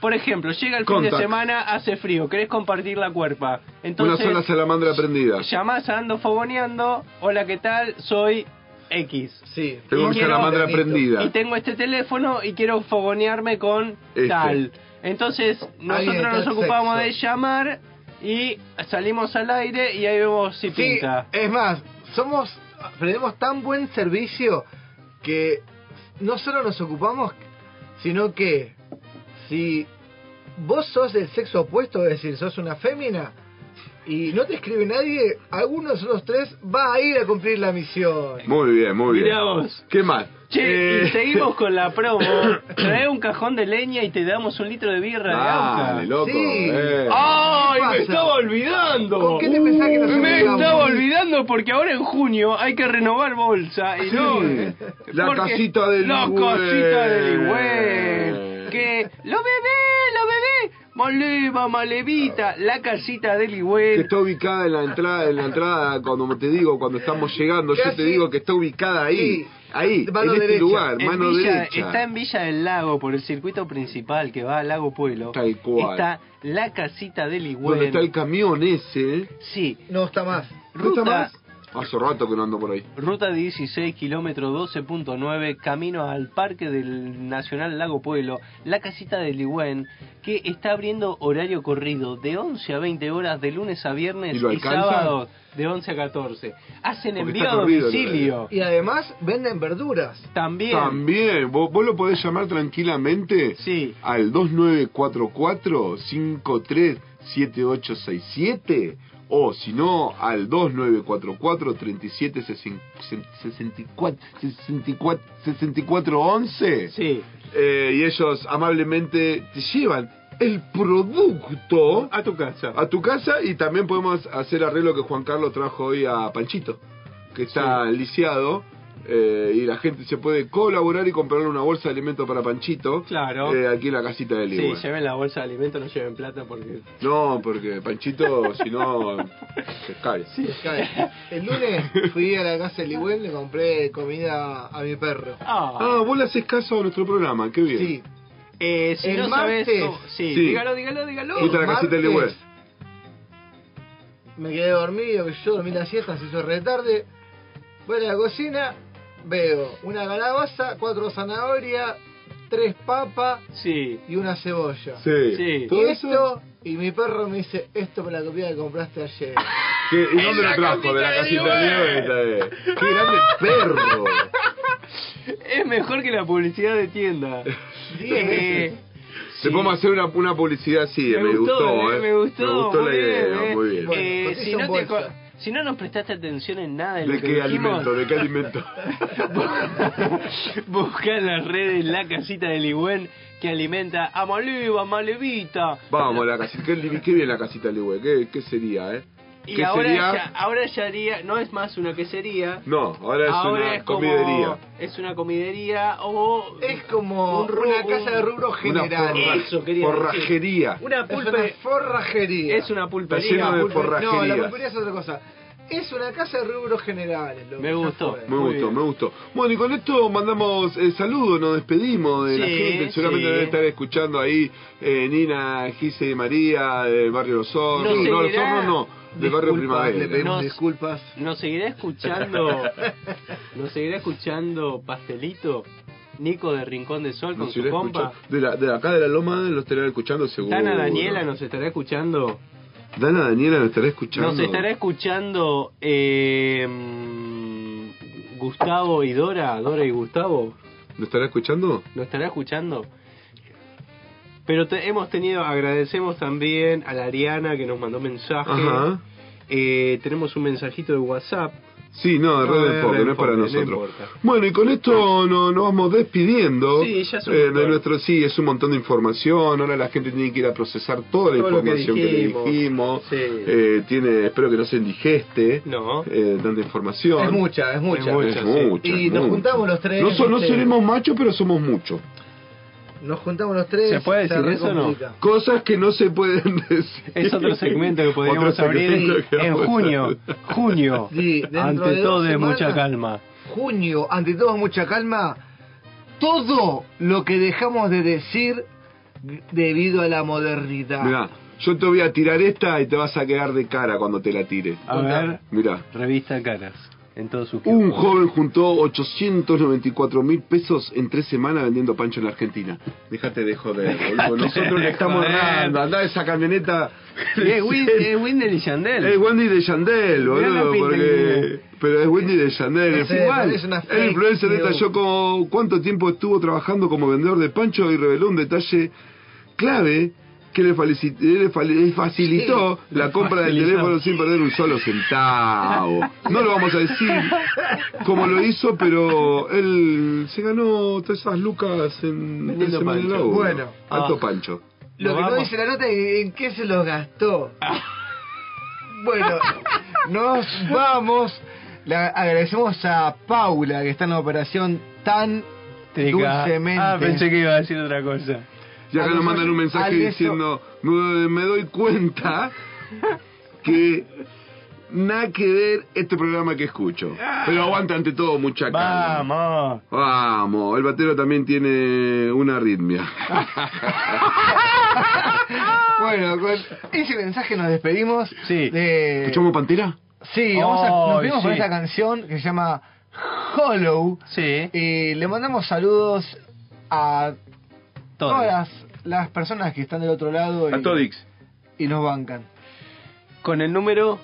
Por ejemplo, llega el fin de semana, hace frío, querés compartir la cuerpa. Entonces, Una sola salamandra prendida. llamás a Ando Fogoneando, hola, ¿qué tal? Soy X. Sí. Tengo Y una quiero- salamandra prendida. Y tengo este teléfono y quiero fogonearme con Este. tal. Entonces, nosotros nos ocupamos sexo. de llamar y salimos al aire y ahí vemos si Sí, pinta. es más, somos, tenemos tan buen servicio que no solo nos ocupamos, sino que si vos sos del sexo opuesto, es decir, sos una fémina, y no te escribe nadie, alguno de nosotros tres va a ir a cumplir la misión. Muy bien, muy bien. Mirá vos. ¿Qué más? Che, Eh, y seguimos con la promo. Trae un cajón de leña y te damos un litro de birra de Dale, auca. loco. Sí. eh. ¡Ay, ¿Qué me pasa? estaba olvidando! ¿Con qué te pensás que nos Me olvidamos? estaba olvidando porque ahora en junio hay que renovar bolsa y no. La porque- casita del La casita del. Que. ¡Lo bebé! ¡Lo bebé! Maleva, malevita, la casita del que está ubicada en la entrada, en la entrada, cuando te digo, cuando estamos llegando, yo Casi- te digo que está ubicada ahí, Sí. Ahí, Mano en este derecha. lugar, En mano Villa- derecha. Está en Villa del Lago por el circuito principal que va al Lago Pueblo. Tal cual. Está la casita del Donde Ligüe. está el camión ese, Sí, No está más. ¿No está ruta, más? Hace rato que no ando por ahí. Ruta 16, kilómetro 12.9, camino al Parque del Nacional Lago Pueblo, la casita de Ligüen, que está abriendo horario corrido de 11 a 20 horas de lunes a viernes ¿Y y, lo alcanza? sábados de 11 a 14. Hacen Porque envío a domicilio. Y además venden verduras. También. También, vos, vos lo podés llamar tranquilamente Sí. al 2944-537867 o si no al 2944-3764-64-11 Sí. Eh, y ellos amablemente te llevan el producto a tu casa. a tu casa y también podemos hacer arreglo que Juan Carlos trajo hoy a Panchito, que está lisiado. Eh, y la gente se puede colaborar y comprarle una bolsa de alimentos para Panchito. Claro. eh, aquí en la casita de Sí, Ligüen. lleven la bolsa de alimentos, no lleven plata porque... No, porque Panchito, si no, se cae. El lunes fui a la casa de Ligüen, le compré comida a mi perro. Ah, vos le haces caso a nuestro programa, qué bien. Sí. Eh, si El no sabes... martes- cómo- Sí, Sí. dígalo, dígalo, dígalo. Fuiste a la casita de Ligüen. Martes, Me quedé dormido, que yo dormí la siesta, se hizo re tarde. Voy a la cocina, veo una calabaza, cuatro zanahorias, tres papas Sí. y una cebolla. Sí. Sí. Y ¿Todo esto, y mi perro me dice, esto me la comida que compraste ayer. ¿Qué- ¿Y dónde lo trajo? De la casita de bien. ¡Qué grande perro! Es mejor que la publicidad de tienda. Eh, Le podemos hacer una, una publicidad así, me, gustó, eh, eh. me gustó, Me gustó muy la idea, bien, eh. muy bien. Eh, Bueno, si, no te, bolsa. co- si no nos prestaste atención en nada de lo ¿De que qué dijimos, alimento? ¿De qué alimento? busca en las redes la casita de Ligüen que alimenta a Maliva, Malevita. Vamos, la casita. Qué, qué bien la casita de Ligüen. ¿Qué, ¿Qué sería, eh? Y ¿Qué ahora ya, ahora ya haría, no es más una quesería, No, ahora es ahora una es como, comidería. es una comidería o Es como Un una casa de rubro Una general. forra- Eso quería forrajería. una Es pulpe, una forrajería. es una Está pulpería. lleno de Pulpe- forrajerías. No, la pulpería es otra cosa. Es una casa de rubros generales. Me gustó. fue. Me Muy gustó, bien. me gustó. Bueno, y con esto mandamos el saludo, nos despedimos de la gente. Seguramente sí. debe estar escuchando ahí eh, Nina, Gise y María, del barrio Los Hornos. Nos no, Los Hornos no, del barrio Disculpas, le Primavera. pedimos Nos- disculpas. Nos seguirá escuchando, nos seguirá escuchando Pastelito, Nico de Rincón de Sol Nos con su irá compa. escuchando- De, la, de acá de la Loma los estará escuchando seguro. Dana Daniela nos estará escuchando. Dana Daniela nos estará escuchando. Nos estará escuchando eh, Gustavo y Dora, Dora y Gustavo. ¿Nos estará escuchando? ¿Nos estará escuchando? Pero te- hemos tenido, agradecemos también a la Ariana que nos mandó mensaje. Ajá. Eh, tenemos un mensajito de WhatsApp. Sí, no, de No, Red Enfoque, no es para no nosotros. bueno, y con esto no- nos vamos despidiendo. Sí, ya es un eh, de nuestro sí, es un montón de información. Ahora la gente tiene que ir a procesar toda la Todo que información que, dijimos. le dijimos. Sí. Eh, tiene, espero que no se indigeste No. eh, tanta información. Es mucha, es mucha. Es mucha, Es sí. mucha, Y nos juntamos los tres. No, so- no ¿viste? seremos machos, pero somos muchos. Nos juntamos los tres. ¿Se puede decir eso o no? Cosas que no se pueden decir. Es otro segmento que podríamos abrir que en junio. Junio. Sí, Ante de todo mucha calma. Junio, ante todo, mucha calma. Todo lo que dejamos de decir debido a la modernidad. Mirá, yo te voy a tirar esta y te vas a quedar de cara cuando te la tire. A ver, Mirá. revista Caras. En todos sus Un joven juntó 894 mil pesos en tres semanas vendiendo pancho en la Argentina. Déjate de joder, boludo. Nosotros le estamos dando. Andá esa camioneta. Es es Windel y Yandel. Es Wendy de Yandel, boludo. Porque... Pero es Wendy de Yandel. Es igual. parece una El influencer detalló como cuánto tiempo estuvo trabajando como vendedor de pancho y reveló un detalle clave que le, facilitó Sí, la le compra del teléfono sin perder un solo centavo. No lo vamos a decir cómo lo hizo, pero él se ganó todas esas lucas en semanas de pancho. Bueno. alto Ah. pancho. Lo que no dice la nota es en qué se los gastó. bueno, nos vamos. Le agradecemos a Paula que está en la operación tan Trica. dulcemente. Ah, pensé que iba a decir otra cosa. Y acá nos mandan un mensaje diciendo, me, doy cuenta que nada que ver este programa que escucho. Pero aguanta ante todo mucha calma. Vamos. Vamos, el batero también tiene una arritmia. Bueno, con ese mensaje nos despedimos. Sí. De... ¿Escuchamos Pantera? Sí, vamos a, nos fuimos con sí. esta canción que se llama Hollow. Sí. Y le mandamos saludos a Todos. todas las, personas que están del otro lado y, A Todix. y nos bancan. Con el número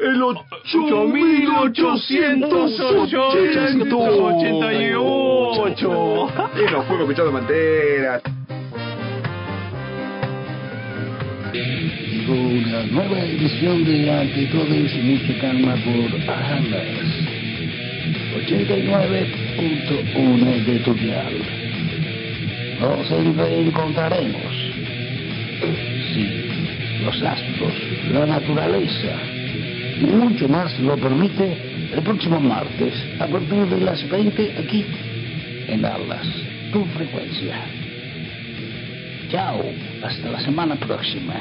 El 8888. Y nos fuimos escuchando Manteras. Llegó una nueva edición de Ante Todos y Mucha Calma por Alas 89.1 de tu. Nos reencontraremos. Sí, los astros, la naturaleza y mucho más lo permite el próximo martes a partir de las 20 aquí en Alas, tu frecuencia. Chao, hasta la semana próxima.